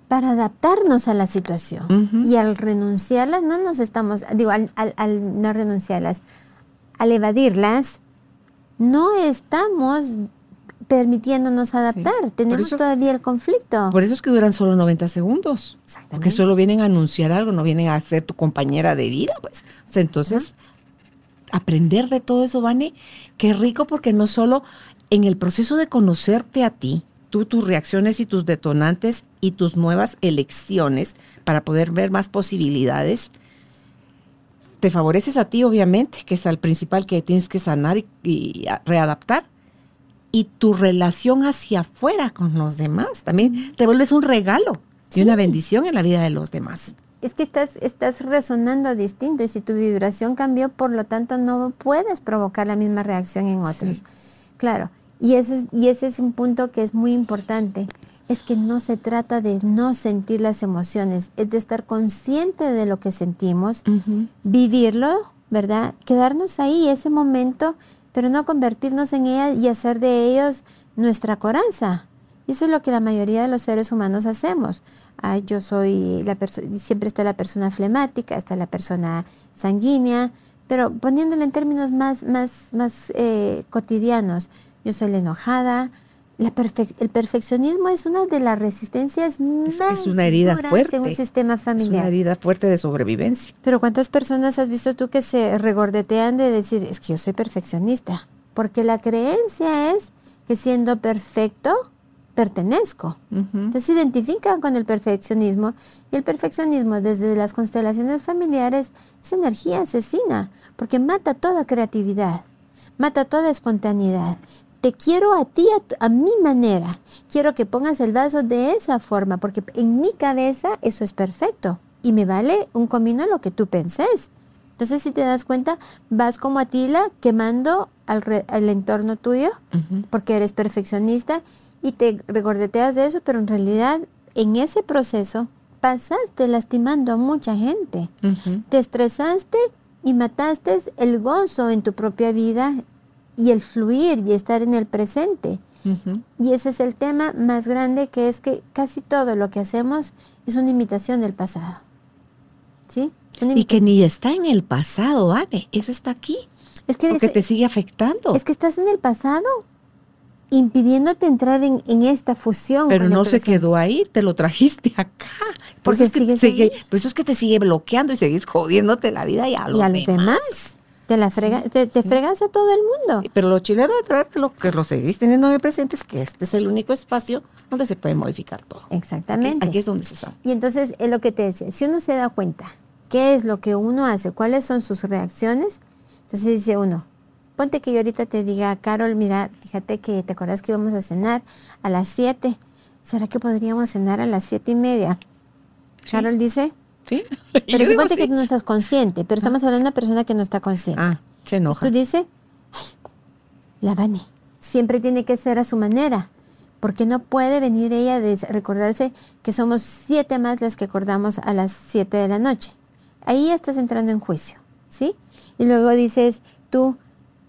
para adaptarnos a la situación, y al renunciarlas, no nos estamos, digo, al, al no renunciarlas, al evadirlas, no estamos permitiéndonos adaptar. Tenemos todavía el conflicto. Por eso es que duran solo 90 segundos. Exactamente. Porque solo vienen a anunciar algo, no vienen a ser tu compañera de vida, pues. O sea, entonces, aprender de todo eso, Vane, qué rico porque no solo en el proceso de conocerte a ti, tú tus reacciones y tus detonantes y tus nuevas elecciones para poder ver más posibilidades, te favoreces a ti, obviamente, que es al principal que tienes que sanar y, y readaptar. Y tu relación hacia afuera con los demás también te vuelves un regalo y una bendición en la vida de los demás. Es que estás, estás resonando distinto y si tu vibración cambió, por lo tanto no puedes provocar la misma reacción en otros. Claro, y, eso es, y ese es un punto que es muy importante. Es que no se trata de no sentir las emociones, es de estar consciente de lo que sentimos, vivirlo, ¿verdad? Quedarnos ahí, ese momento, pero no convertirnos en ella y hacer de ellos nuestra coraza. Eso es lo que la mayoría de los seres humanos hacemos. Ay, yo soy la siempre está la persona flemática, está la persona sanguínea, pero poniéndolo en términos más, más, más eh, cotidianos, yo soy la enojada. La el perfeccionismo es una de las resistencias más es una herida fuerte en un sistema familiar. Es una herida fuerte de sobrevivencia. Pero ¿cuántas personas has visto tú que se regordetean de decir, es que yo soy perfeccionista? Porque la creencia es que siendo perfecto, pertenezco. Entonces se identifican con el perfeccionismo y el perfeccionismo desde las constelaciones familiares es energía asesina porque mata toda creatividad, mata toda espontaneidad te quiero a ti, a, mi manera. Quiero que pongas el vaso de esa forma, porque en mi cabeza eso es perfecto y me vale un comino lo que tú penses. Entonces, si te das cuenta, vas como Atila quemando al, entorno tuyo, porque eres perfeccionista y te regordeteas de eso, pero en realidad en ese proceso pasaste lastimando a mucha gente. Te estresaste y mataste el gozo en tu propia vida y el fluir y estar en el presente. Y ese es el tema más grande que es que casi todo lo que hacemos es una imitación del pasado. ¿Sí? Y que ni está en el pasado, Anne, eso está aquí. Es que porque te sigue afectando. Es que estás en el pasado impidiéndote entrar en, esta fusión. Pero no se quedó ahí, te lo trajiste acá. Por eso, es que sigue, por eso es que te sigue bloqueando y seguís jodiéndote la vida y a los, y a los demás. Te, la frega, te, fregas a todo el mundo. Pero lo chileno de traer lo que lo seguís teniendo de presente es que este es el único espacio donde se puede modificar todo. Exactamente. Aquí, es donde se sabe. Y entonces es lo que te decía, si uno se da cuenta qué es lo que uno hace, cuáles son sus reacciones, entonces dice uno, ponte que yo ahorita te diga, Carol, mira, fíjate que te acuerdas que íbamos a cenar a las 7. ¿Será que podríamos cenar a las siete y media? Carol dice, ¿Sí? (laughs) Pero suponte que tú no estás consciente, pero estamos hablando de una persona que no está consciente. Ah, se enoja. tú dices, la Vani, siempre tiene que ser a su manera, porque no puede venir ella de recordarse que somos siete más las que acordamos a las siete de la noche. Ahí estás entrando en juicio, ¿sí? Y luego dices tú,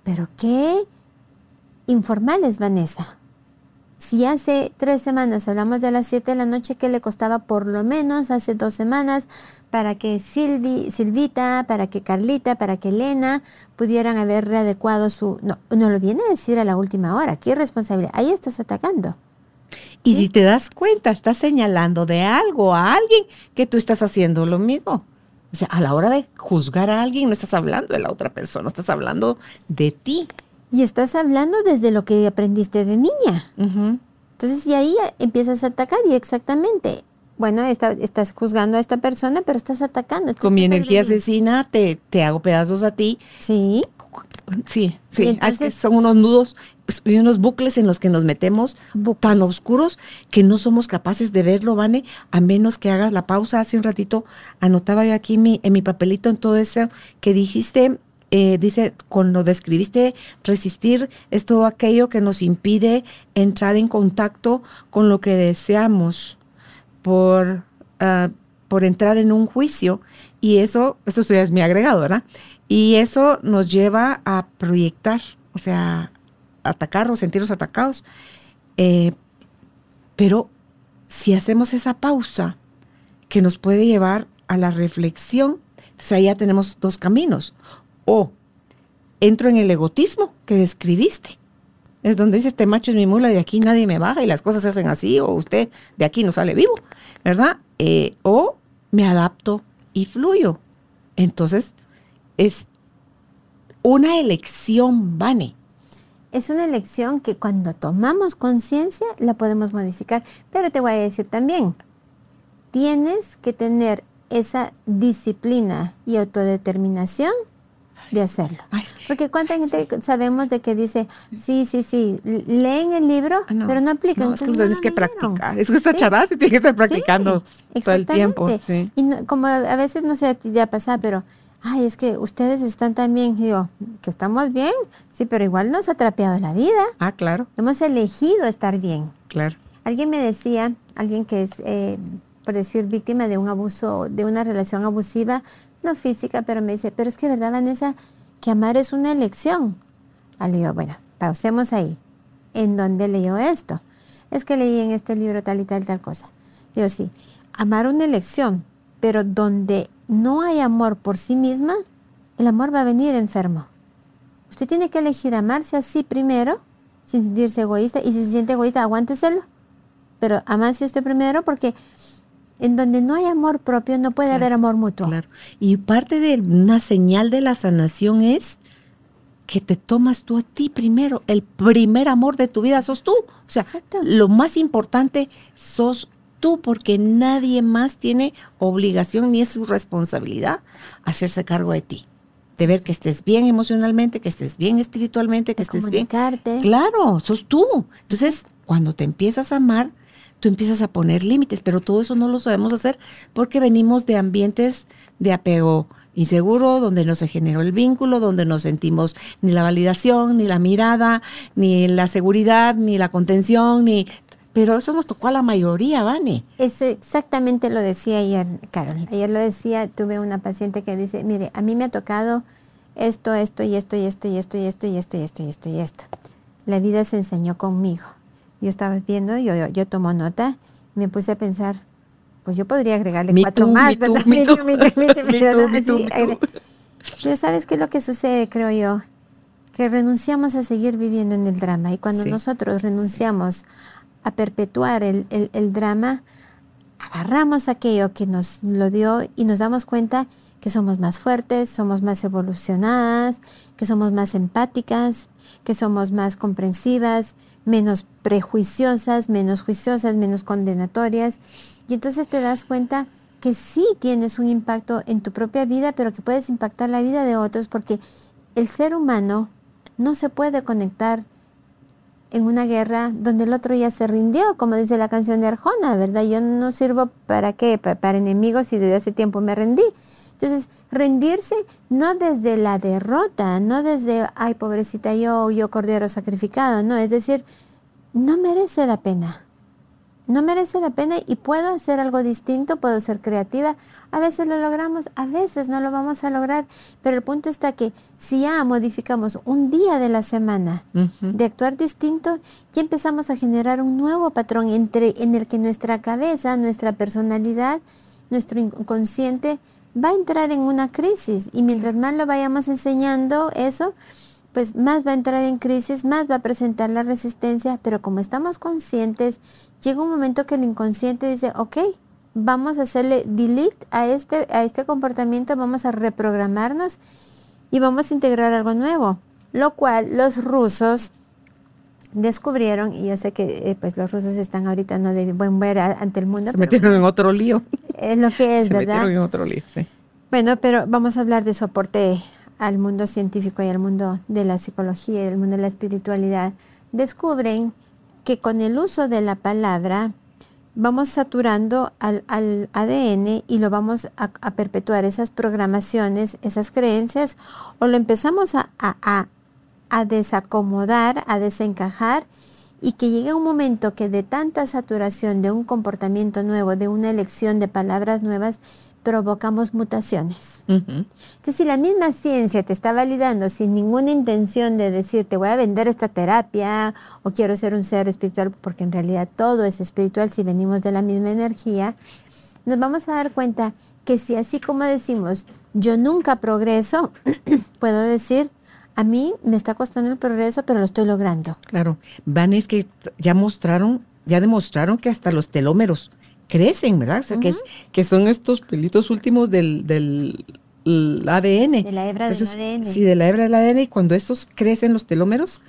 pero qué informal es Vanessa. Si hace tres semanas hablamos de las siete de la noche, ¿qué le costaba por lo menos hace dos semanas para que Silvi, Silvita, para que Carlita, para que Elena pudieran haber readecuado su... No, no lo viene a decir a la última hora, qué responsabilidad. Ahí estás atacando. Y si te das cuenta, estás señalando de algo a alguien que tú estás haciendo lo mismo. O sea, a la hora de juzgar a alguien no estás hablando de la otra persona, estás hablando de ti. Y estás hablando desde lo que aprendiste de niña. Entonces, y ahí empiezas a atacar y exactamente, bueno, estás juzgando a esta persona, pero estás atacando. Con mi energía asesina te, te hago pedazos a ti. Sí. Sí, sí. Entonces, son unos nudos y unos bucles en los que nos metemos tan oscuros que no somos capaces de verlo, Vane, a menos que hagas la pausa. Hace un ratito anotaba yo aquí mi, en mi papelito en todo eso que dijiste eh, dice, cuando describiste resistir es todo aquello que nos impide entrar en contacto con lo que deseamos por, ah, por entrar en un juicio. Y eso, esto es mi agregado, ¿verdad? Y eso nos lleva a proyectar, o sea, atacarnos, sentirnos atacados. Eh, pero si hacemos esa pausa que nos puede llevar a la reflexión, entonces ahí ya tenemos dos caminos o entro en el egotismo que describiste. Es donde dice, este macho es mi mula, de aquí nadie me baja y las cosas se hacen así, o usted de aquí no sale vivo, ¿verdad? Eh, o me adapto y fluyo. Entonces, es una elección, Vane. es una elección que cuando tomamos conciencia la podemos modificar. Pero te voy a decir también, tienes que tener esa disciplina y autodeterminación de hacerlo. Porque cuánta gente sabemos de que dice, sí, sí, sí, leen el libro, ah, pero no aplican. No, es que tienes que practicar. Es que está sí. y tienes que estar practicando todo el tiempo. Y como a veces no sé, ya pasa, pero ay, es que ustedes están también, digo, que estamos bien, sí, pero igual nos ha trapeado la vida. Ah, claro. Hemos elegido estar bien. Claro. Alguien me decía, alguien que es, eh, por decir, víctima de un abuso, de una relación abusiva, no física, pero me dice, pero es que, ¿verdad, Vanessa? Que amar es una elección. Ah, le digo, bueno, pausemos ahí. ¿En dónde leyó esto? Es que leí en este libro tal y tal, tal cosa. Digo, sí, amar una elección, pero donde no hay amor por sí misma, el amor va a venir enfermo. Usted tiene que elegir amarse así primero, sin sentirse egoísta, y si se siente egoísta, aguánteselo. Pero amarse usted primero porque en donde no hay amor propio no puede haber amor mutuo. Claro. Y parte de una señal de la sanación es que te tomas tú a ti primero. El primer amor de tu vida sos tú. O sea, lo más importante sos tú porque nadie más tiene obligación ni es su responsabilidad hacerse cargo de ti. De ver que estés bien emocionalmente, que estés bien espiritualmente, que estés bien. Claro, sos tú. Entonces, cuando te empiezas a amar, tú empiezas a poner límites, pero todo eso no lo sabemos hacer porque venimos de ambientes de apego inseguro, donde no se generó el vínculo, donde no sentimos ni la validación, ni la mirada, ni la seguridad, ni la contención, ni pero eso nos tocó a la mayoría, Vane. Eso exactamente lo decía ayer, Carol. Ayer lo decía, tuve una paciente que dice, mire, a mí me ha tocado esto, esto y esto y esto y esto y esto y esto y esto y esto y esto. La vida se enseñó conmigo. Yo estaba viendo, yo, yo, yo tomo nota y me puse a pensar, pues yo podría agregarle cuatro más, ¿verdad? Pero ¿sabes qué es lo que sucede, creo yo? Que renunciamos a seguir viviendo en el drama y cuando nosotros renunciamos a perpetuar el, drama, agarramos aquello que nos lo dio y nos damos cuenta que somos más fuertes, somos más evolucionadas, que somos más empáticas, que somos más comprensivas, menos prejuiciosas, menos juiciosas, menos condenatorias. Y entonces te das cuenta que sí tienes un impacto en tu propia vida, pero que puedes impactar la vida de otros porque el ser humano no se puede conectar en una guerra donde el otro ya se rindió, como dice la canción de Arjona, ¿verdad? Yo no sirvo para qué, para, enemigos y desde hace tiempo me rendí. Entonces, rendirse no desde la derrota, no desde, ay, pobrecita yo, yo cordero sacrificado, no, es decir, no merece la pena no merece la pena y puedo hacer algo distinto, puedo ser creativa. A veces lo logramos, a veces no lo vamos a lograr, pero el punto está que si ya modificamos un día de la semana de actuar distinto, ya empezamos a generar un nuevo patrón entre, en el que nuestra cabeza, nuestra personalidad, nuestro inconsciente va a entrar en una crisis y mientras más lo vayamos enseñando eso, pues más va a entrar en crisis, más va a presentar la resistencia, pero como estamos conscientes, llega un momento que el inconsciente dice, ok, vamos a hacerle delete a este, a este comportamiento, vamos a reprogramarnos y vamos a integrar algo nuevo. Lo cual los rusos descubrieron, y yo sé que eh, pues los rusos están ahorita no de buen ver ante el mundo. Se metieron en otro lío. Es lo que es, Se ¿verdad? metieron en otro lío, sí. Bueno, pero vamos a hablar de soporte al mundo científico y al mundo de la psicología y al mundo de la espiritualidad, descubren que con el uso de la palabra vamos saturando al, ADN y lo vamos a, perpetuar esas programaciones, esas creencias, o lo empezamos a, a desacomodar, a desencajar y que llegue un momento que de tanta saturación de un comportamiento nuevo, de una elección de palabras nuevas, provocamos mutaciones. Entonces, si la misma ciencia te está validando sin ninguna intención de decir, te voy a vender esta terapia o quiero ser un ser espiritual, porque en realidad todo es espiritual si venimos de la misma energía, nos vamos a dar cuenta que si así como decimos, yo nunca progreso, (clears throat) puedo decir, a mí me está costando el progreso, pero lo estoy logrando. Claro, van es que ya mostraron, ya demostraron que hasta los telómeros crecen, ¿verdad? O sea, que, es, que son estos pelitos últimos del, del ADN. De la hebra del ADN. Sí, de la hebra del ADN. Y cuando estos crecen los telómeros,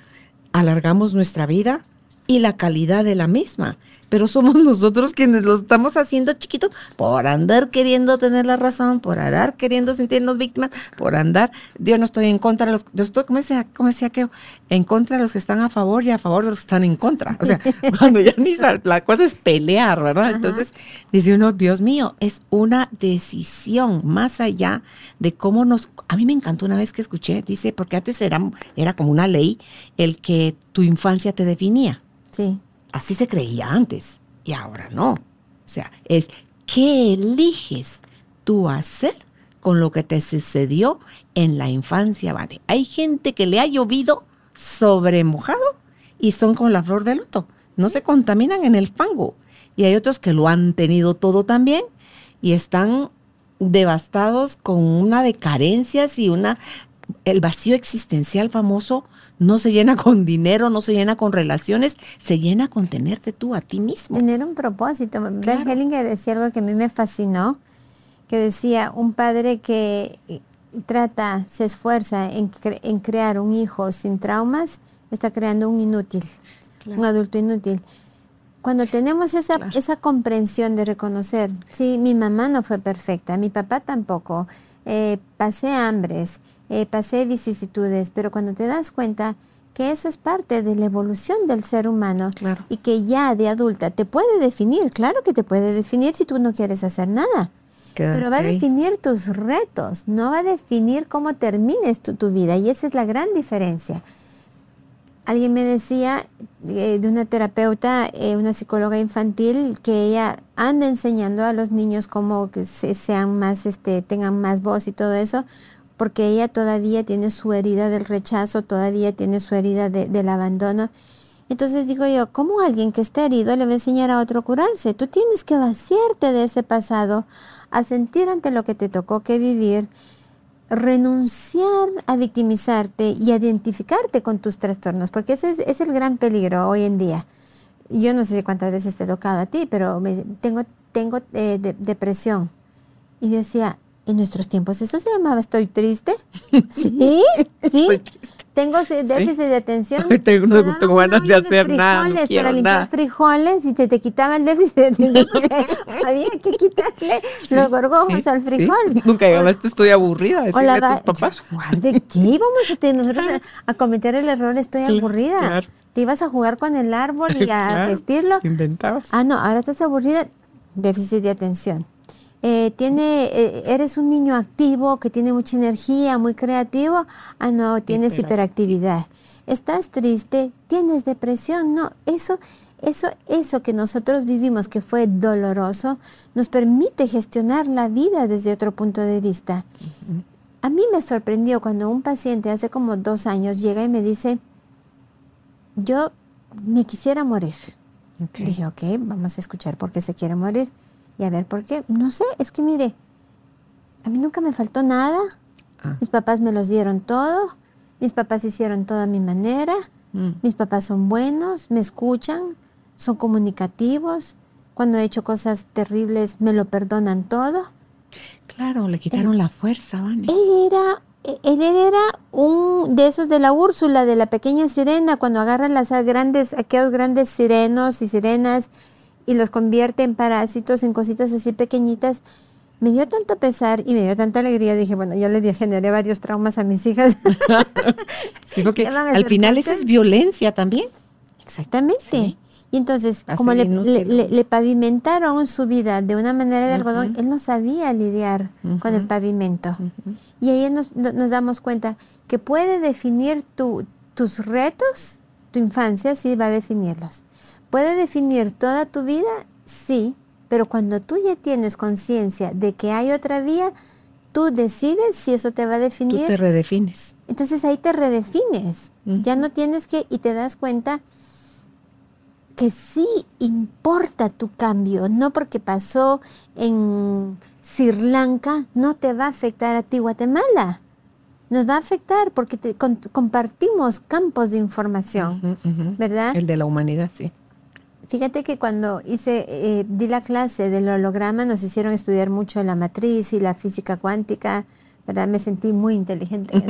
alargamos nuestra vida y la calidad de la misma pero somos (laughs) nosotros quienes lo estamos haciendo chiquitos por andar queriendo tener la razón, por andar queriendo sentirnos víctimas, por andar, yo no estoy en contra de los, yo estoy, ¿cómo decía, cómo decía que? En contra de los que están a favor y a favor de los que están en contra. O sea, (laughs) cuando ya ni la cosa es pelear, ¿verdad? Entonces, dice uno, Dios mío, es una decisión más allá de cómo nos, a mí me encantó una vez que escuché, dice, porque antes era, era como una ley el que tu infancia te definía. Sí. Así se creía antes y ahora no. O sea, es qué eliges tú hacer con lo que te sucedió en la infancia, ¿vale? Hay gente que le ha llovido sobre mojado y son con la flor de loto. No se contaminan en el fango. Y hay otros que lo han tenido todo también y están devastados con una de carencias y una el vacío existencial famoso no se llena con dinero, no se llena con relaciones, se llena con tenerte tú a ti mismo. Tener un propósito. Claro. Hellinger decía algo que a mí me fascinó, que decía, un padre que trata, se esfuerza en, crear un hijo sin traumas, está creando un inútil, un adulto inútil. Cuando tenemos esa, esa comprensión de reconocer, sí, mi mamá no fue perfecta, mi papá tampoco, eh, pasé hambres, eh, pasé vicisitudes, pero cuando te das cuenta que eso es parte de la evolución del ser humano y que ya de adulta te puede definir, claro que te puede definir si tú no quieres hacer nada, pero va a definir tus retos, no va a definir cómo termines tu, tu vida y esa es la gran diferencia. Alguien me decía eh, de una terapeuta, eh, una psicóloga infantil, que ella anda enseñando a los niños cómo que sean más, este, tengan más voz y todo eso, porque ella todavía tiene su herida del rechazo, todavía tiene su herida del abandono. Entonces digo yo, ¿cómo alguien que está herido le va a enseñar a otro a curarse? Tú tienes que vaciarte de ese pasado, a sentir ante lo que te tocó que vivir, renunciar a victimizarte y a identificarte con tus trastornos, porque ese es, el gran peligro hoy en día. Yo no sé cuántas veces te he tocado a ti, pero tengo, tengo eh, depresión. Y decía, en nuestros tiempos. ¿Eso se llamaba estoy triste? (laughs) Sí, sí. Tengo déficit de atención. (laughs) tengo, no tengo ganas de hacer nada. No para limpiar frijoles y te, te quitaba el déficit de atención. (laughs) (laughs) había que quitarle los gorgojos al frijol. Nunca llamaste estoy aburrida. La a tus papás. ¿De qué íbamos a, tener nosotros a, cometer el error? Estoy aburrida. Te ibas a jugar con el árbol y a vestirlo. Inventabas. Ah, no, ahora estás aburrida. Déficit de atención. Eh, tiene, eh, eres un niño activo que tiene mucha energía, muy creativo, ah, no, tienes hiperactividad. Estás triste, tienes depresión, no, eso, eso, eso que nosotros vivimos que fue doloroso, nos permite gestionar la vida desde otro punto de vista. A mí me sorprendió cuando un paciente hace como dos años llega y me dice, yo me quisiera morir. Dije, ok, vamos a escuchar por qué se quiere morir. Y a ver, ¿por qué? No sé, es que mire, a mí nunca me faltó nada. Ah. Mis papás me los dieron todo. Mis papás hicieron todo a mi manera. Mm. Mis papás son buenos, me escuchan, son comunicativos. Cuando he hecho cosas terribles, me lo perdonan todo. Claro, le quitaron la fuerza, Vane. Él era, él era un de esos de la Úrsula, de la pequeña sirena, cuando agarran las grandes, aquellos grandes sirenos y sirenas y los convierte en parásitos, en cositas así pequeñitas. Me dio tanto pesar y me dio tanta alegría. Dije, bueno, ya le generé varios traumas a mis hijas. (laughs) sí, porque al final eso es violencia también. Exactamente. Y entonces, como le, le, pavimentaron su vida de una manera de algodón, él no sabía lidiar con el pavimento. Y ahí nos, nos, damos cuenta que puede definir tu, tus retos, tu infancia, sí va a definirlos. ¿Puede definir toda tu vida? Sí, pero cuando tú ya tienes conciencia de que hay otra vía, tú decides si eso te va a definir. Tú te redefines. Entonces ahí te redefines. Ya no tienes que, y te das cuenta que sí importa tu cambio, no porque pasó en Sri Lanka, no te va a afectar a ti Guatemala. Nos va a afectar porque compartimos campos de información, ¿verdad? El de la humanidad, sí. Fíjate que cuando hice, eh, di la clase del holograma, nos hicieron estudiar mucho la matriz y la física cuántica, ¿verdad? Me sentí muy inteligente.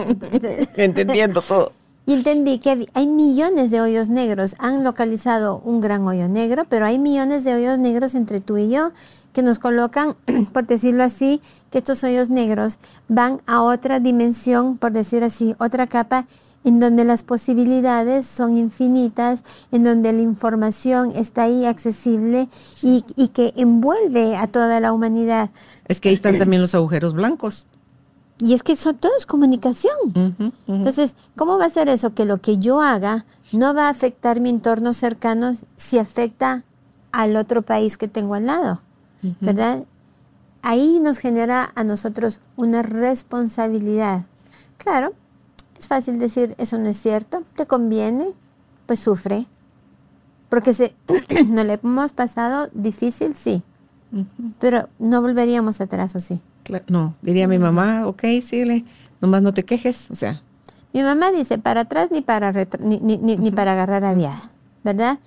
(laughs) Entendiendo todo. Y entendí que hay millones de hoyos negros. Han localizado un gran hoyo negro, pero hay millones de hoyos negros entre tú y yo que nos colocan, (clears throat) por decirlo así, que estos hoyos negros van a otra dimensión, por decir así, otra capa en donde las posibilidades son infinitas, en donde la información está ahí accesible y, que envuelve a toda la humanidad. Es que ahí están también los agujeros blancos. Y es que son, todo es comunicación. Entonces, ¿cómo va a ser eso? Que lo que yo haga no va a afectar mi entorno cercano si afecta al otro país que tengo al lado, ¿verdad? Ahí nos genera a nosotros una responsabilidad. Claro, es fácil decir, eso no es cierto, te conviene, pues sufre. Porque se, (clears throat) no le hemos pasado difícil, sí, pero no volveríamos atrás, ¿o sí? no, diría mi mamá, ok, síguele, nomás no te quejes, o sea. Mi mamá dice, para atrás ni para, ni, ni, ni, para agarrar a viada, ¿verdad?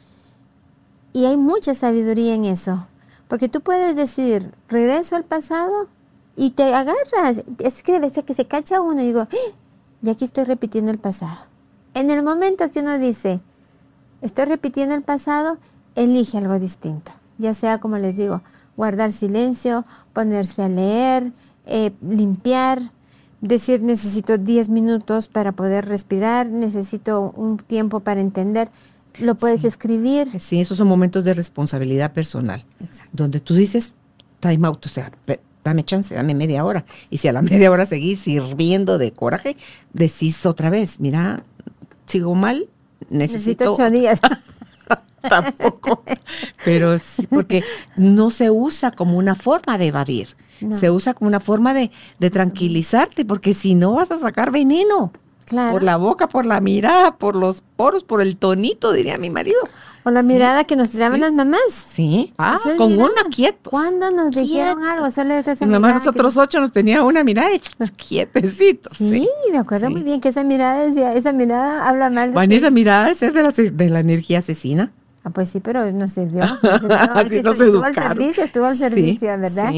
Y hay mucha sabiduría en eso, porque tú puedes decir, regreso al pasado y te agarras. Es que debe ser que se cacha uno y digo, ¡Ah! Y aquí estoy repitiendo el pasado. En el momento que uno dice, estoy repitiendo el pasado, elige algo distinto, ya sea como les digo, guardar silencio, ponerse a leer, eh, limpiar, decir necesito 10 minutos para poder respirar, necesito un tiempo para entender. Lo puedes escribir. Sí, esos son momentos de responsabilidad personal, donde tú dices time out, o sea, dame chance, dame media hora. Y si a la (laughs) media hora seguís sirviendo de coraje, decís otra vez, mira, sigo mal, necesito, necesito ocho días. (laughs) tampoco. Pero sí, porque no se usa como una forma de evadir. Se usa como una forma de, tranquilizarte, porque si no vas a sacar veneno. Por la boca, por la mirada, por los poros, por el tonito, diría mi marido. O la mirada que nos tiraban las mamás. Sí. Ah, con una quieto. ¿Cuándo nos dijeron algo? Solo Mi mamá nosotros ocho nos tenía una mirada quietecitos. Sí, me acuerdo muy bien que esa mirada decía, esa mirada habla mal de Bueno, esa mirada es de la, de la energía asesina. Ah, pues sí, pero no sirvió. No (laughs) sirvió. estuvo al servicio, estuvo al servicio, ¿verdad?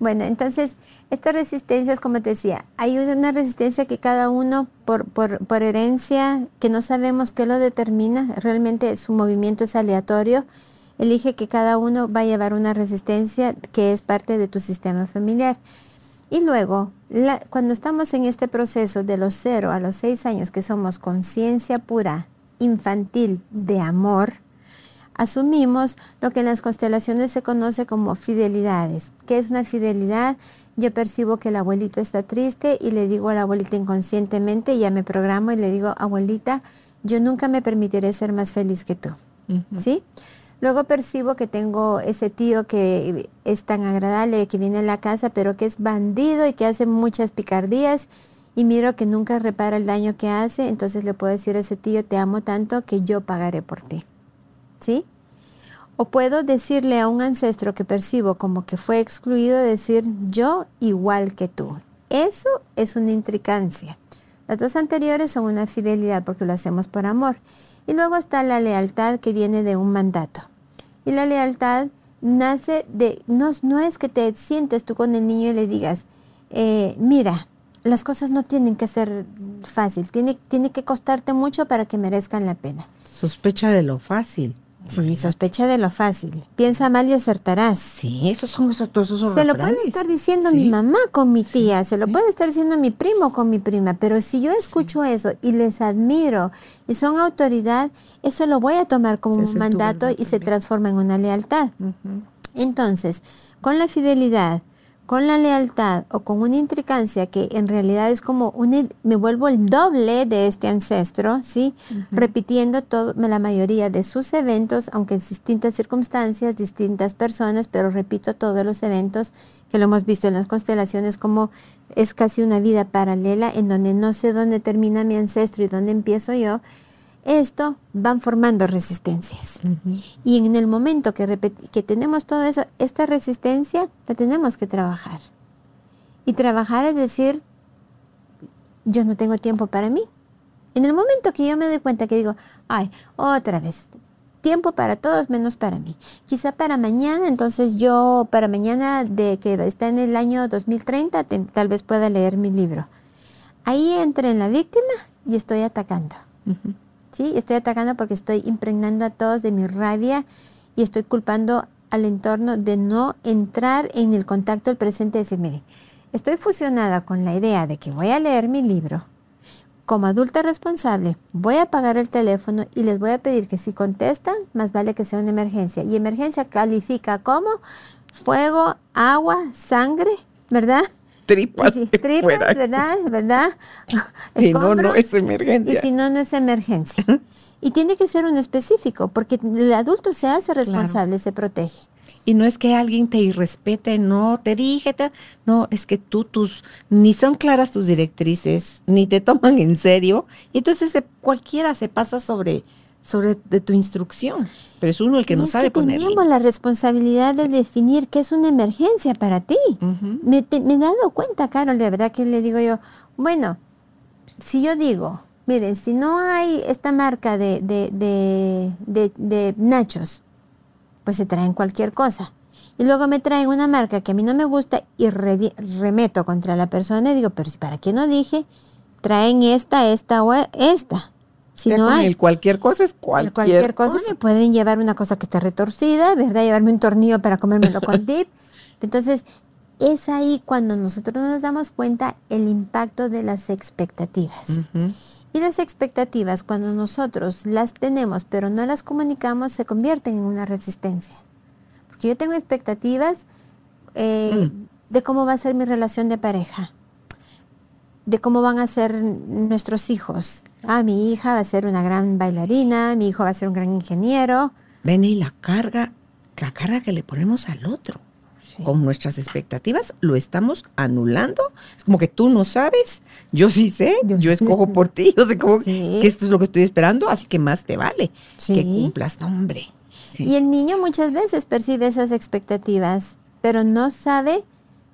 Bueno, entonces, estas resistencias, como te decía, hay una resistencia que cada uno, por, por, por herencia, que no sabemos qué lo determina, realmente su movimiento es aleatorio, elige que cada uno va a llevar una resistencia que es parte de tu sistema familiar. Y luego, cuando estamos en este proceso de los cero a los seis años, que somos conciencia pura, infantil, de amor, asumimos lo que en las constelaciones se conoce como fidelidades. ¿Qué es una fidelidad? Yo percibo que la abuelita está triste y le digo a la abuelita inconscientemente, ya me programo y le digo, abuelita, yo nunca me permitiré ser más feliz que tú. ¿Sí? Luego percibo que tengo ese tío que es tan agradable, que viene a la casa, pero que es bandido y que hace muchas picardías y miro que nunca repara el daño que hace, entonces le puedo decir a ese tío, te amo tanto que yo pagaré por ti. ¿Sí? O puedo decirle a un ancestro que percibo como que fue excluido, decir yo igual que tú. Eso es una intricancia. Las dos anteriores son una fidelidad porque lo hacemos por amor. Y luego está la lealtad que viene de un mandato. Y la lealtad nace de, no, no es que te sientes tú con el niño y le digas, eh, mira, las cosas no tienen que ser fácil, tiene, tiene que costarte mucho para que merezcan la pena. Sospecha de lo fácil. Sí, sospecha de lo fácil. Piensa mal y acertarás. Sí, esos son esos, esos son Se lo puede estar diciendo mi mamá con mi tía, se lo puede estar diciendo mi primo con mi prima, pero si yo escucho eso y les admiro y son autoridad, eso lo voy a tomar como un mandato y se transforma en una lealtad. Entonces, con la fidelidad, con la lealtad o con una intricancia que en realidad es como un, me vuelvo el doble de este ancestro, ¿sí? Repitiendo todo, la mayoría de sus eventos, aunque en distintas circunstancias, distintas personas, pero repito todos los eventos que lo hemos visto en las constelaciones como es casi una vida paralela en donde no sé dónde termina mi ancestro y dónde empiezo yo esto van formando resistencias. Y en el momento que, que tenemos todo eso, esta resistencia la tenemos que trabajar. Y trabajar es decir, yo no tengo tiempo para mí. En el momento que yo me doy cuenta que digo, ay, otra vez, tiempo para todos menos para mí. Quizá para mañana, entonces yo para mañana de que está en el año 2030, tal vez pueda leer mi libro ahí entré en la víctima y estoy atacando. ¿Sí? Estoy atacando porque estoy impregnando a todos de mi rabia y estoy culpando al entorno de no entrar en el contacto del presente y decir, mire, estoy fusionada con la idea de que voy a leer mi libro. Como adulta responsable, voy a apagar el teléfono y les voy a pedir que si contestan, más vale que sea una emergencia. Y emergencia califica como fuego, agua, sangre, ¿verdad? Tripas, tripas ¿verdad? ¿verdad? (laughs) Si no, no es emergencia. Y si no, no es emergencia. Y tiene que ser un específico, porque el adulto se hace responsable, se protege. Y no es que alguien te irrespete, no, te dije, no, es que tú, tus, ni son claras tus directrices, ni te toman en serio. Y entonces cualquiera se pasa sobre, sobre de tu instrucción, pero es uno el que no sabe poner. Tenemos la responsabilidad de definir qué es una emergencia para ti. me, me he dado cuenta, Carol, de verdad que le digo yo, bueno, si yo digo, Miren, si no hay esta marca de, de, nachos, pues se traen cualquier cosa. Y luego me traen una marca que a mí no me gusta y remeto contra la persona y digo, pero ¿para qué no dije? Traen esta, esta o esta. Si no hay. cualquier cosa es cualquier, cualquier cosa. Me pueden llevar una cosa que está retorcida, ¿verdad? Llevarme un tornillo para comérmelo con (laughs) dip. Entonces, es ahí cuando nosotros nos damos cuenta el impacto de las expectativas. Y las expectativas, cuando nosotros las tenemos pero no las comunicamos, se convierten en una resistencia. Porque yo tengo expectativas eh, mm. de cómo va a ser mi relación de pareja, de cómo van a ser nuestros hijos. Ah, mi hija va a ser una gran bailarina, mi hijo va a ser un gran ingeniero. Ven y la carga, la carga que le ponemos al otro con nuestras expectativas, lo estamos anulando. Es como que tú no sabes, yo sí sé, yo, escojo por ti, yo sé cómo, que esto es lo que estoy esperando, así que más te vale que cumplas, nombre. Y el niño muchas veces percibe esas expectativas, pero no sabe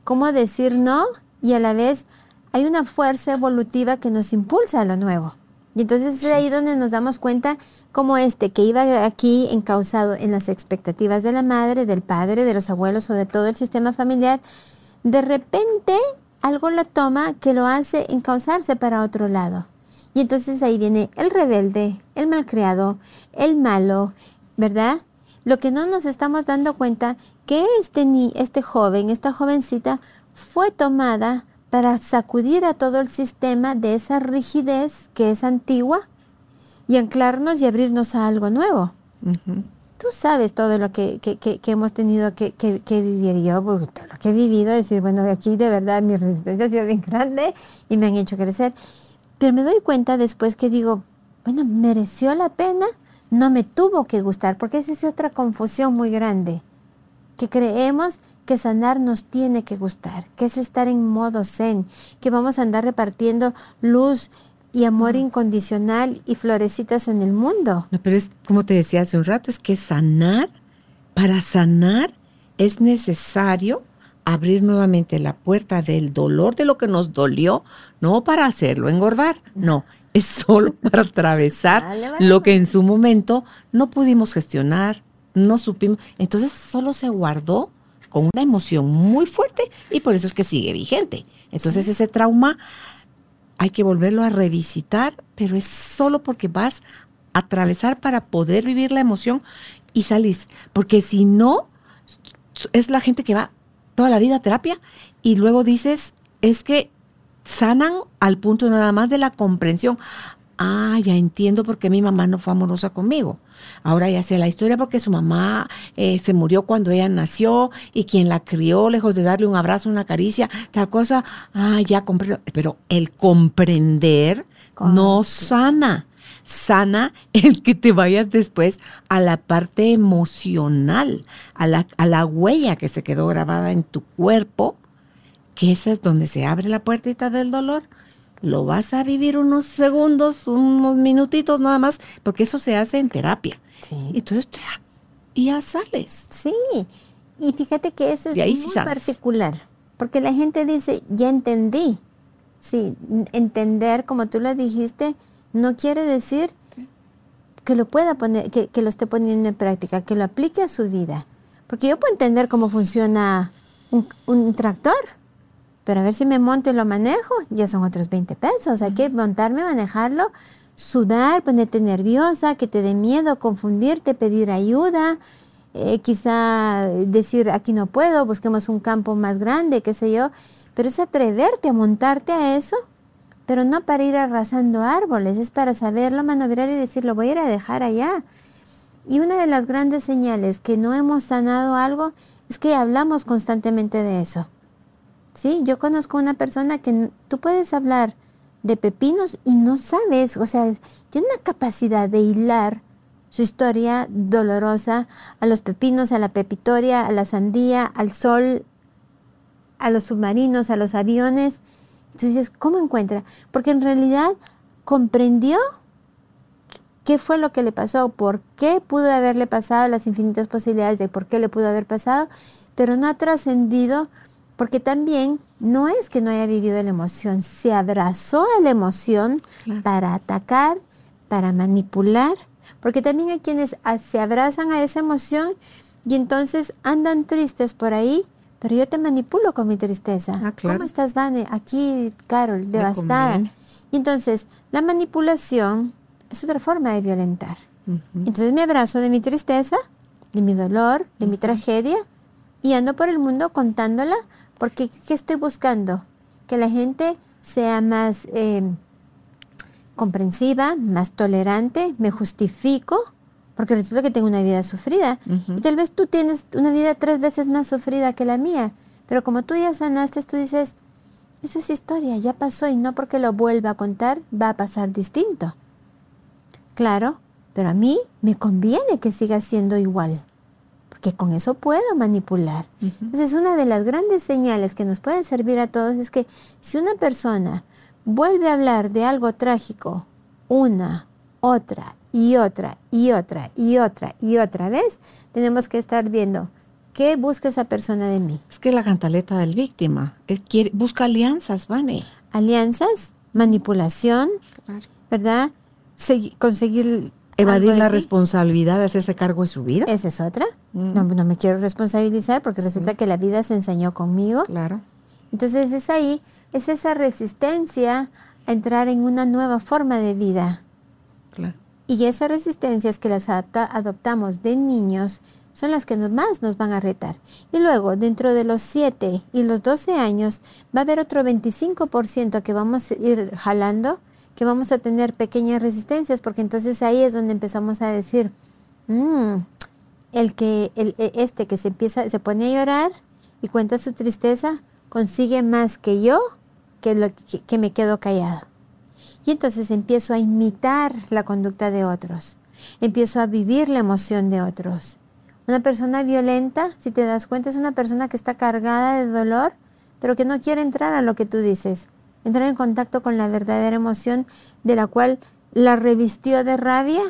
cómo decir no y a la vez hay una fuerza evolutiva que nos impulsa a lo nuevo. Y entonces es ahí donde nos damos cuenta como este, que iba aquí encausado en las expectativas de la madre, del padre, de los abuelos o de todo el sistema familiar, de repente algo la toma que lo hace encauzarse para otro lado. Y entonces ahí viene el rebelde, el malcriado, el malo, ¿verdad? Lo que no nos estamos dando cuenta que este, ni, este joven, esta jovencita, fue tomada para sacudir a todo el sistema de esa rigidez que es antigua y anclarnos y abrirnos a algo nuevo. Tú sabes todo lo que, hemos tenido que, vivir. Yo, pues, todo lo que he vivido, decir, bueno, aquí de verdad mi resistencia ha sido bien grande y me han hecho crecer. Pero me doy cuenta después que digo, bueno, mereció la pena, no me tuvo que gustar, porque esa es otra confusión muy grande, que creemos que sanar nos tiene que gustar, que es estar en modo zen, que vamos a andar repartiendo luz y amor incondicional y florecitas en el mundo. No, pero es como te decía hace un rato, es que sanar, para sanar es necesario abrir nuevamente la puerta del dolor de lo que nos dolió, no para hacerlo engordar, no, es (laughs) solo para atravesar lo que en su momento no pudimos gestionar, no supimos. Entonces solo se guardó con una emoción muy fuerte y por eso es que sigue vigente. Entonces ese trauma hay que volverlo a revisitar, pero es solo porque vas a atravesar para poder vivir la emoción y salís. Porque si no, es la gente que va toda la vida a terapia y luego dices, es que sanan al punto nada más de la comprensión. Ah, ya entiendo por qué mi mamá no fue amorosa conmigo. Ahora ya sé la historia porque su mamá eh, se murió cuando ella nació y quien la crió, lejos de darle un abrazo, una caricia, tal cosa, ah, ya comprendo. Pero el comprender no sana. Sana (laughs) el que te vayas después a la parte emocional, a la, a la huella que se quedó grabada en tu cuerpo, que esa es donde se abre la puertita del dolor lo vas a vivir unos segundos, unos minutitos nada más, porque eso se hace en terapia. Sí. Entonces, y ya sales. Sí, y fíjate que eso es muy particular, porque la gente dice, ya entendí. Sí, entender, como tú lo dijiste, no quiere decir que lo pueda poner, que, lo esté poniendo en práctica, que lo aplique a su vida. Porque yo puedo entender cómo funciona un, un tractor, Pero a ver si me monto y lo manejo, ya son otros 20 pesos. Hay que montarme, manejarlo, sudar, ponerte nerviosa, que te dé miedo, confundirte, pedir ayuda, eh, quizá decir aquí no puedo, busquemos un campo más grande, qué sé yo. Pero es atreverte a montarte a eso, pero no para ir arrasando árboles, es para saberlo manobrar y decir, lo voy a ir a dejar allá. Y una de las grandes señales que no hemos sanado algo es que hablamos constantemente de eso. Sí, yo conozco una persona que tú puedes hablar de pepinos y no sabes, o sea, tiene una capacidad de hilar su historia dolorosa a los pepinos, a la pepitoria, a la sandía, al sol, a los submarinos, a los aviones. Entonces ¿cómo encuentra? Porque en realidad comprendió qué fue lo que le pasó, por qué pudo haberle pasado, las infinitas posibilidades de por qué le pudo haber pasado, pero no ha trascendido porque también no es que no haya vivido la emoción, se abrazó a la emoción para atacar, para manipular, porque también hay quienes se abrazan a esa emoción y entonces andan tristes por ahí, pero yo te manipulo con mi tristeza. Ah, ¿Cómo estás, Vane? Aquí, Carol, devastada. Y entonces, la manipulación es otra forma de violentar. Entonces me abrazo de mi tristeza, de mi dolor, de mi tragedia, y ando por el mundo contándola porque ¿qué estoy buscando? Que la gente sea más eh, comprensiva, más tolerante, me justifico, porque resulta que tengo una vida sufrida. Y tal vez tú tienes una vida tres veces más sufrida que la mía, pero como tú ya sanaste, tú dices, eso es historia, ya pasó y no porque lo vuelva a contar va a pasar distinto. Claro, pero a mí me conviene que siga siendo igual que con eso puedo manipular. Entonces, una de las grandes señales que nos pueden servir a todos es que si una persona vuelve a hablar de algo trágico una, otra y otra y otra y otra y otra vez, tenemos que estar viendo qué busca esa persona de mí. Es que la cantaleta del víctima es, quiere, busca alianzas, Vane. Alianzas, manipulación, ¿verdad? conseguir Evadir la responsabilidad de hacerse cargo de su vida. Esa es otra. Mm. No, no, me quiero responsabilizar porque resulta que la vida se enseñó conmigo. Claro. Entonces es ahí, es esa resistencia a entrar en una nueva forma de vida. Claro. Y esas resistencias que las adoptamos de niños son las que más nos van a retar. Y luego, dentro de los 7 y los 12 años, va a haber otro 25% que vamos a ir jalando que vamos a tener pequeñas resistencias, porque entonces ahí es donde empezamos a decir, mm, el que, el, e, este que se empieza, se pone a llorar y cuenta su tristeza, consigue más que yo, que, lo, que, me quedo callado. Y entonces empiezo a imitar la conducta de otros, empiezo a vivir la emoción de otros. Una persona violenta, si te das cuenta, es una persona que está cargada de dolor, pero que no quiere entrar a lo que tú dices entrar en contacto con la verdadera emoción de la cual la revistió de rabia,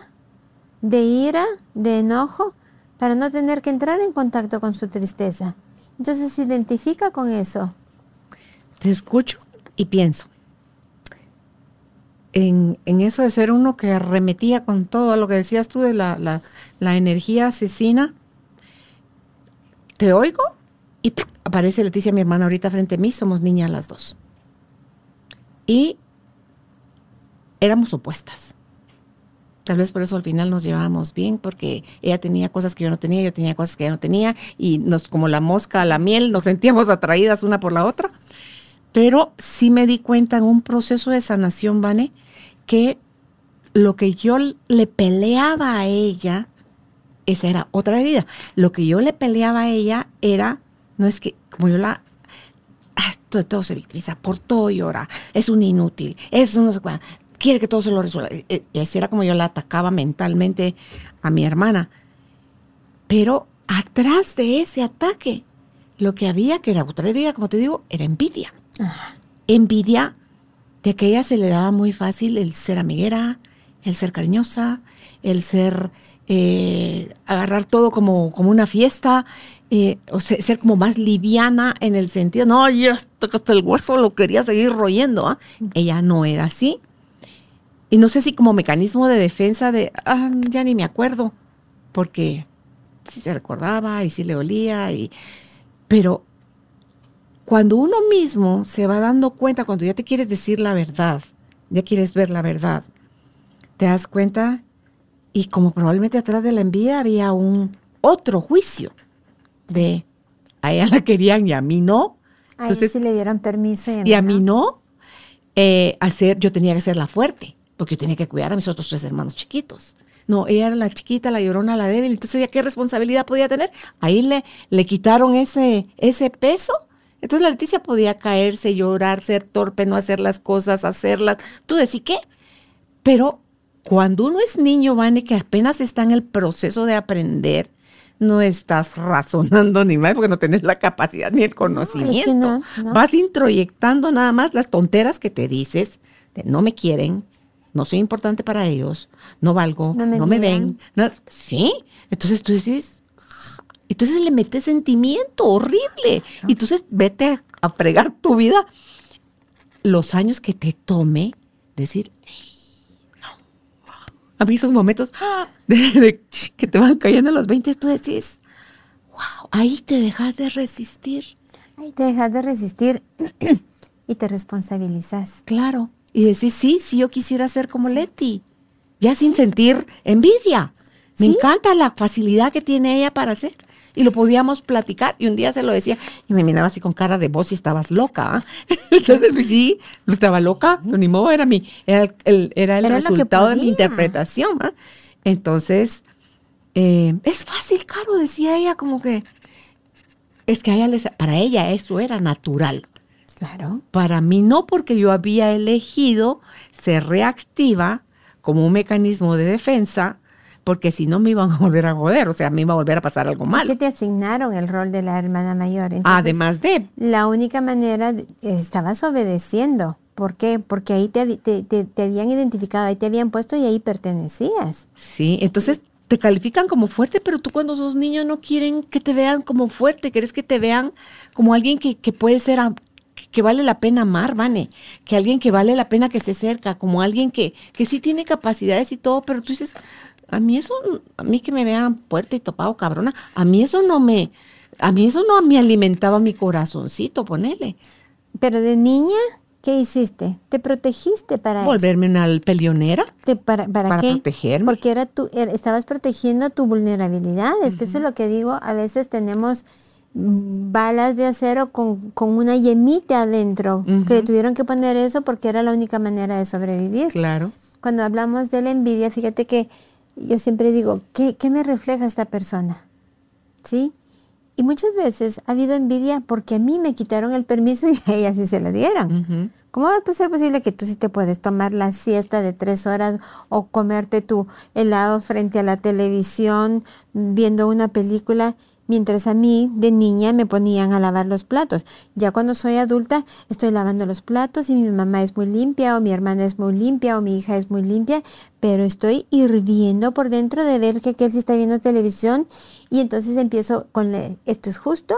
de ira, de enojo, para no tener que entrar en contacto con su tristeza. Entonces se identifica con eso. Te escucho y pienso. En, eso de ser uno que arremetía con todo lo que decías tú de la, la energía asesina, te oigo y aparece Leticia, mi hermana, ahorita frente a mí, somos niñas las dos. Y éramos opuestas. Tal vez por eso al final nos llevábamos bien, porque ella tenía cosas que yo no tenía, yo tenía cosas que ella no tenía, y nos, como la mosca a la miel, nos sentíamos atraídas una por la otra. Pero sí me di cuenta en un proceso de sanación, Vane, que lo que yo le peleaba a ella, esa era otra herida. Lo que yo le peleaba a ella era, no es que, como yo la todo, todo se victimiza, por todo llora, es un inútil, es no sé cuál, quiere que todo se lo resuelva. Y e, así era como yo la atacaba mentalmente a mi hermana. Pero atrás de ese ataque, lo que había, que era otra herida, como te digo, era envidia. Envidia de que a ella se le daba muy fácil el ser amiguera, el ser cariñosa, el ser eh, agarrar todo como, como una fiesta, eh, o ser como más liviana en el sentido, no, yo hasta el hueso lo quería seguir royendo. ¿ah? Ella no era así. Y no sé si como mecanismo de defensa de, ah, ya ni me acuerdo, porque sí se recordaba y sí le olía, y, pero cuando uno mismo se va dando cuenta, cuando ya te quieres decir la verdad, ya quieres ver la verdad, te das cuenta y como probablemente atrás de la envidia había un otro juicio de a ella la querían y a mí no. Entonces, sí le dieron permiso y a mí, no. Eh, hacer, yo tenía que ser la fuerte, porque yo tenía que cuidar a mis otros tres hermanos chiquitos. No, ella era la chiquita, la llorona, la débil. Entonces, ¿ya qué responsabilidad podía tener? Ahí le, le quitaron ese, ese peso entonces la Leticia podía caerse, llorar, ser torpe, no hacer las cosas, hacerlas. Tú decís qué. Pero cuando uno es niño, Vane, que apenas está en el proceso de aprender, no estás razonando ni más porque no tienes la capacidad ni el conocimiento. Vas introyectando nada más las tonteras que te dices de no me quieren, no soy importante para ellos, no valgo, no me, ven. sí, entonces tú dices, entonces le metes sentimiento horrible. Y entonces vete a, fregar tu vida los años que te tome decir, a mí esos momentos que te van cayendo a los 20, tú decís, wow, ahí te dejas de resistir. Ahí te dejas de resistir (clears throat) y te responsabilizas. Claro. Y decís, sí, sí, yo quisiera ser como Leti. Ya sin sentir envidia. Me encanta la facilidad que tiene ella para hacer y lo podíamos platicar. Y un día se lo decía y me miraba así con cara de vos y estabas loca. ¿ah? (laughs) Entonces, pues sí, no estaba loca, ni modo, era, mi, era el, era el resultado de mi interpretación. ¿ah? Entonces, eh, es fácil, Caro, decía ella, como que es que ella para ella eso era natural. Claro. Para mí no, porque yo había elegido ser reactiva como un mecanismo de defensa porque si no me iban a volver a joder, o sea, me iba a volver a pasar algo mal. ¿Qué te asignaron el rol de la hermana mayor? Además de... La única manera, estabas obedeciendo. ¿Por qué? Porque ahí te, te, habían identificado, ahí te habían puesto y ahí pertenecías. Sí, entonces te califican como fuerte, pero tú cuando sos niño no quieren que te vean como fuerte, quieres que te vean como alguien que, que puede ser que vale la pena amar, Vane, que alguien que vale la pena que se acerca, como alguien que, que sí tiene capacidades y todo, pero tú dices, a mí eso, a mí que me vean fuerte y topado cabrona, a mí eso no me, a mí eso no me alimentaba mi corazoncito, ponele. Pero de niña, ¿qué hiciste? ¿Te protegiste para Volverme una peleonera. para, para, qué? protegerme. Porque era tu, estabas protegiendo tu vulnerabilidad. Es que eso es lo que digo, a veces tenemos balas de acero con, una yemita adentro, que tuvieron que poner eso porque era la única manera de sobrevivir. Claro. Cuando hablamos de la envidia, fíjate que yo siempre digo, ¿qué, me refleja esta persona? ¿Sí? Y muchas veces ha habido envidia porque a mí me quitaron el permiso (laughs) y a ella sí se la dieron. ¿Cómo va a ser posible que tú sí te puedes tomar la siesta de tres horas o comerte tu helado frente a la televisión viendo una película mientras a mí de niña me ponían a lavar los platos. Ya cuando soy adulta estoy lavando los platos y mi mamá es muy limpia o mi hermana es muy limpia o mi hija es muy limpia, pero estoy hirviendo por dentro de ver que aquel sí está viendo televisión y entonces empiezo con esto es justo,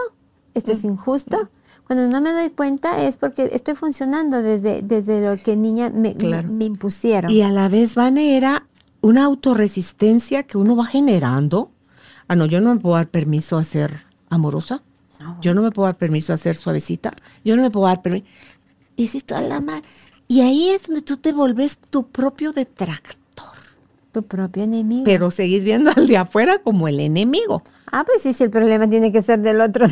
esto es mm. injusto. Cuando no me doy cuenta es porque estoy funcionando desde, desde lo que niña me, me, impusieron. Y a la vez, Vane, era una autorresistencia que uno va generando ah, no, yo no me puedo dar permiso a ser amorosa, yo no me puedo dar permiso a ser suavecita, yo no me puedo dar permiso. toda la madre. Y ahí es donde tú te volves tu propio detractor. Tu propio enemigo. Pero seguís viendo al de afuera como el enemigo. Ah, pues sí, sí, el problema tiene que ser del otro.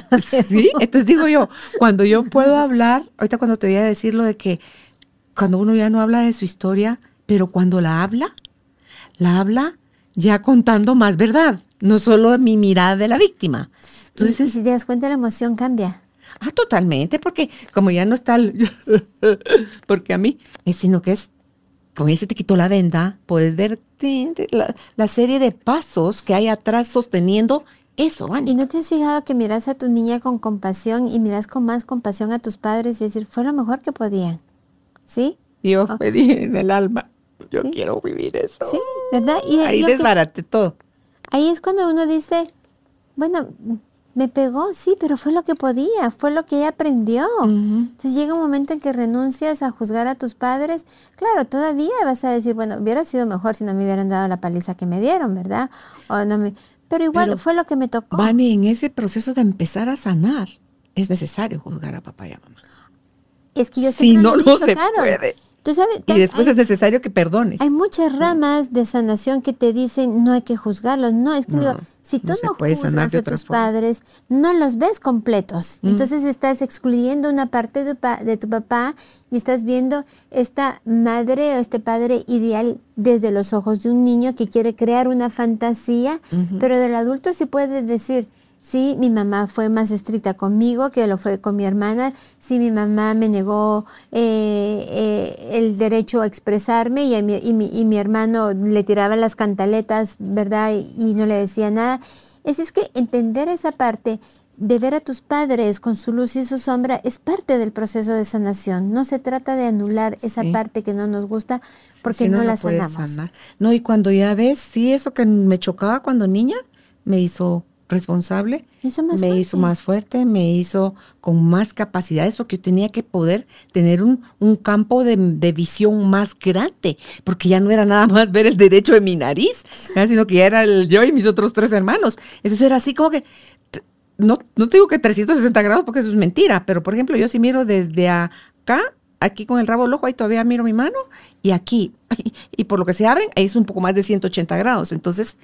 Sí, entonces digo yo, cuando yo puedo hablar, ahorita cuando te voy a decir lo de que cuando uno ya no habla de su historia, pero cuando la habla, la habla ya contando más verdad, no solo mi mirada de la víctima. Entonces, y si te das cuenta, la emoción cambia. Ah, totalmente, porque como ya no está, (laughs) porque a mí, es sino que es, como ya se te quitó la venda, puedes ver la, serie de pasos que hay atrás sosteniendo eso, ¿Y no te has fijado que miras a tu niña con compasión y miras con más compasión a tus padres y decir, fue lo mejor que podían? ¿Sí? Yo oh. me dije en el alma, yo quiero vivir eso. Sí, ¿verdad? Y, ahí desbarate todo. Ahí es cuando uno dice, bueno, me pegó, sí, pero fue lo que podía, fue lo que ella aprendió. Entonces llega un momento en que renuncias a juzgar a tus padres. Claro, todavía vas a decir, bueno, hubiera sido mejor si no me hubieran dado la paliza que me dieron, ¿verdad? O no me... Pero igual fue lo que me tocó. Vane, en ese proceso de empezar a sanar, es necesario juzgar a papá y a mamá. Es que yo Si siempre no, lo he no dicho, se puede. Tú sabes, Y hay- después hay- es necesario que perdones. Hay muchas ramas de sanación que te dicen no hay que juzgarlos. No, es que No, digo, si tú no juzgas a tus padres, no los ves completos. Entonces estás excluyendo una parte de, de tu papá y estás viendo esta madre o este padre ideal desde los ojos de un niño que quiere crear una fantasía, pero del adulto sí puede decir, Sí, mi mamá fue más estricta conmigo que lo fue con mi hermana. Sí, mi mamá me negó eh, eh, el derecho a expresarme y, a mi, y, mi, y mi hermano le tiraba las cantaletas, ¿verdad? Y, y no le decía nada. Es, es que entender esa parte de ver a tus padres con su luz y su sombra es parte del proceso de sanación. No se trata de anular esa Sí. parte que no nos gusta porque no, la sanamos. sanar. No, y cuando ya ves, sí, eso que me chocaba cuando niña, me hizo responsable, Me hizo más me fuerte. hizo más fuerte, me hizo con más capacidades, porque yo tenía que poder tener un, un campo de, de visión más grande, porque ya no era nada más ver el derecho de mi nariz, sino que ya era el- yo y mis otros tres hermanos. Entonces era así como que, no, no te digo que 360 grados, porque eso es mentira, pero por ejemplo, yo sí miro desde acá, aquí con el rabo del ojo, ahí todavía miro mi mano, y aquí, y por lo que se abren, ahí es un poco más de 180 grados. Entonces,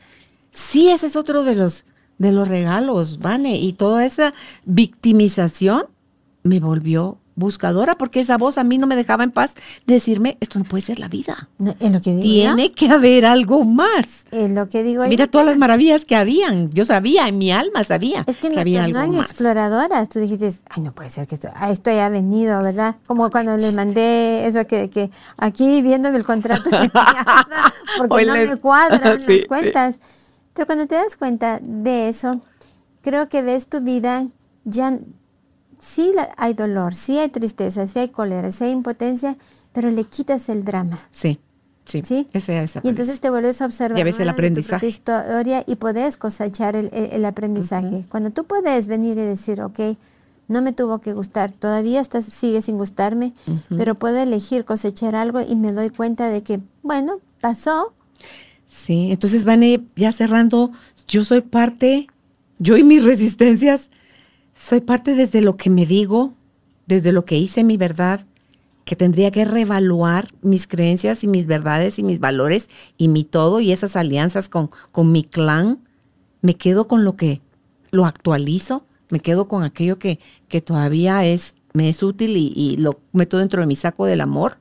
sí, ese es otro de los, de los regalos, Vane, y toda esa victimización me volvió buscadora, porque esa voz a mí no me dejaba en paz decirme, esto no puede ser la vida. No, es lo que digo yo. Tiene que haber algo más. Es lo que digo yo. Mira todas las maravillas que habían. Yo sabía, en mi alma sabía Es que, que había algo más. exploradoras. Tú dijiste, ay, no puede ser que esto, a esto haya venido, ¿verdad? Como cuando les mandé eso que, que aquí viéndome el contrato de (laughs) porque no me cuadran Sí, (laughs) sí. las cuentas. Pero cuando te das cuenta de eso, creo que ves tu vida ya sí hay dolor, sí hay tristeza, sí hay cólera, sí hay impotencia, pero le quitas el drama. Sí, sí. ¿Sí? Ese es Y entonces te vuelves a observar Ya ves el de tu aprendizaje. propia historia y puedes cosechar el, el- el aprendizaje. Cuando tú puedes venir y decir, ok, no me tuvo que gustar, todavía estás, sigue sin gustarme, pero puedo elegir cosechar algo y me doy cuenta de que, bueno, pasó, Sí, entonces Vane, ya cerrando, yo soy parte, yo y mis (laughs) resistencias, soy parte desde lo que me digo, desde lo que hice mi verdad, que tendría que reevaluar mis creencias y mis verdades y mis valores y mi todo y esas alianzas con, con mi clan. Me quedo con lo que lo actualizo, me quedo con aquello que, que todavía es, me es útil y, y lo meto dentro de mi saco del amor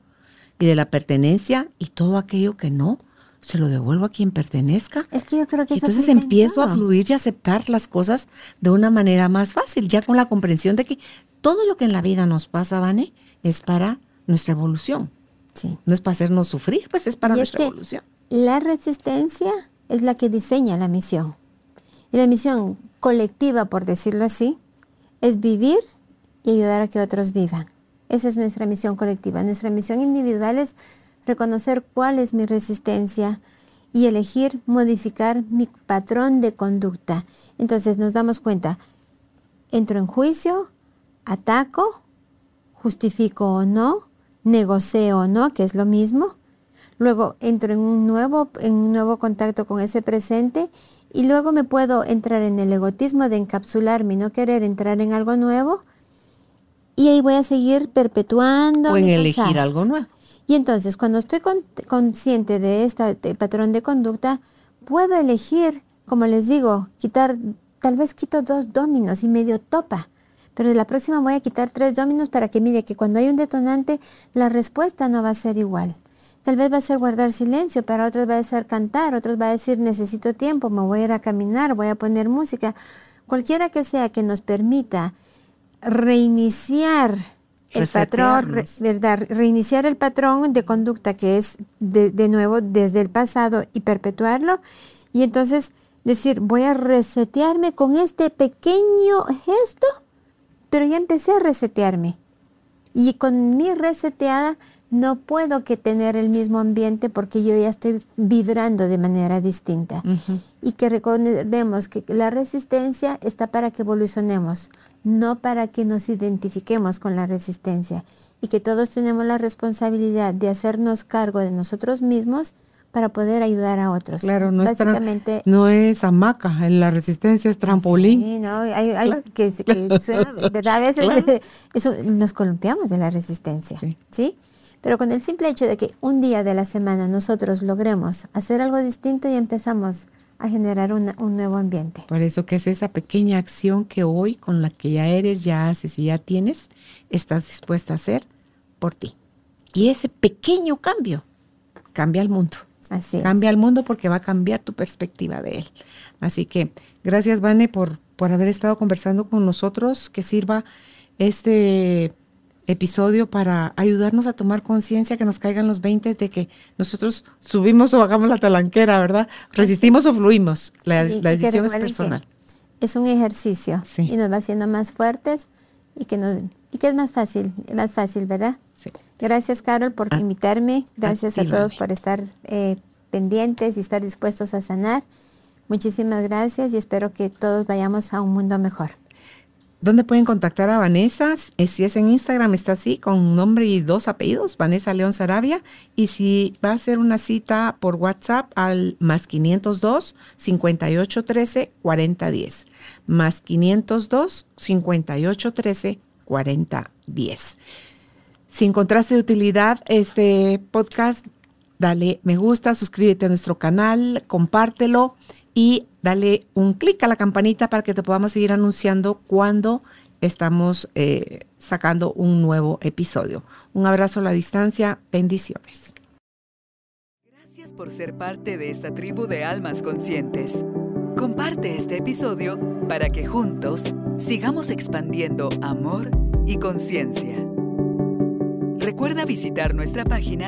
y de la pertenencia y todo aquello que no, se lo devuelvo a quien pertenezca. es que yo creo que Y eso entonces empiezo a fluir y aceptar las cosas de una manera más fácil, ya con la comprensión de que todo lo que en la vida nos pasa, Vane, es para nuestra evolución. Sí. No es para hacernos sufrir, pues es para Y es nuestra que evolución. la resistencia es la que diseña la misión. Y la misión colectiva, por decirlo así, es vivir y ayudar a que otros vivan. Esa es nuestra misión colectiva. Nuestra misión individual es reconocer cuál es mi resistencia y elegir modificar mi patrón de conducta. Entonces nos damos cuenta, entro en juicio, ataco, justifico o no, negocio o no, que es lo mismo. Luego entro en un nuevo, en un nuevo contacto con ese presente y luego me puedo entrar en el egotismo de encapsularme y no querer entrar en algo nuevo. Y ahí voy a seguir perpetuando. O en mi elegir algo nuevo. Y entonces, cuando estoy con- consciente de este patrón de conducta, puedo elegir, como les digo, quitar, tal vez quito dos dominos y medio topa. Pero de la próxima voy a quitar tres dominos para que mire que cuando hay un detonante, la respuesta no va a ser igual. Tal vez va a ser guardar silencio, para otros va a ser cantar, otros va a decir necesito tiempo, me voy a ir a caminar, voy a poner música. Cualquiera que sea que nos permita reiniciar el patrón. ¿verdad? Reiniciar el patrón de conducta que es de, de nuevo desde el pasado y perpetuarlo. Y entonces decir, voy a resetearme con este pequeño gesto, pero ya empecé a resetearme. Y con mi reseteada no puedo que tener el mismo ambiente porque yo ya estoy vibrando de manera distinta. Y que recordemos que la resistencia está para que evolucionemos, no para que nos identifiquemos con la resistencia. Y que todos tenemos la responsabilidad de hacernos cargo de nosotros mismos para poder ayudar a otros. Claro, no, Básicamente, es, no es hamaca, la resistencia es trampolín. Sí, no, hay, hay que, que suena, ¿verdad? A veces (laughs) eso, nos columpiamos de la resistencia, sí. Pero con el simple hecho de que un día de la semana nosotros logremos hacer algo distinto y empezamos a generar un nuevo ambiente. Por eso que es esa pequeña acción que hoy con la que ya eres, ya haces y ya tienes, estás dispuesta a hacer por ti. Y ese pequeño cambio cambia el mundo. Así Cambia el mundo porque va a cambiar tu perspectiva de él. Así que gracias, Vane, por, por haber estado conversando con nosotros. Que sirva este episodio para ayudarnos a tomar conciencia, que nos caigan los 20 de que nosotros subimos o bajamos la talanquera, ¿verdad? Resistimos o fluimos. La, decisión es personal. Es un ejercicio y nos va haciendo más fuertes y que, nos, y que es más fácil, más fácil, ¿verdad? Sí. Gracias, Carol, por ah, invitarme. Gracias a, todos por estar eh, pendientes y estar dispuestos a sanar. Muchísimas gracias y espero que todos vayamos a un mundo mejor. ¿Dónde pueden contactar a Vanessa? Eh, si es en Instagram, está así, con nombre y dos apellidos, Vanessa León Sarabia. Y si va a hacer una cita por WhatsApp al más 502 5813 4010. Más 502 5813 4010. Si encontraste de utilidad este podcast, dale me gusta, suscríbete a nuestro canal, compártelo y dale un clic a la campanita para que te podamos seguir anunciando cuando estamos eh, sacando un nuevo episodio. Un abrazo a la distancia, bendiciones. Gracias por ser parte de esta tribu de almas conscientes. Comparte este episodio para que juntos sigamos expandiendo amor y conciencia. Recuerda visitar nuestra página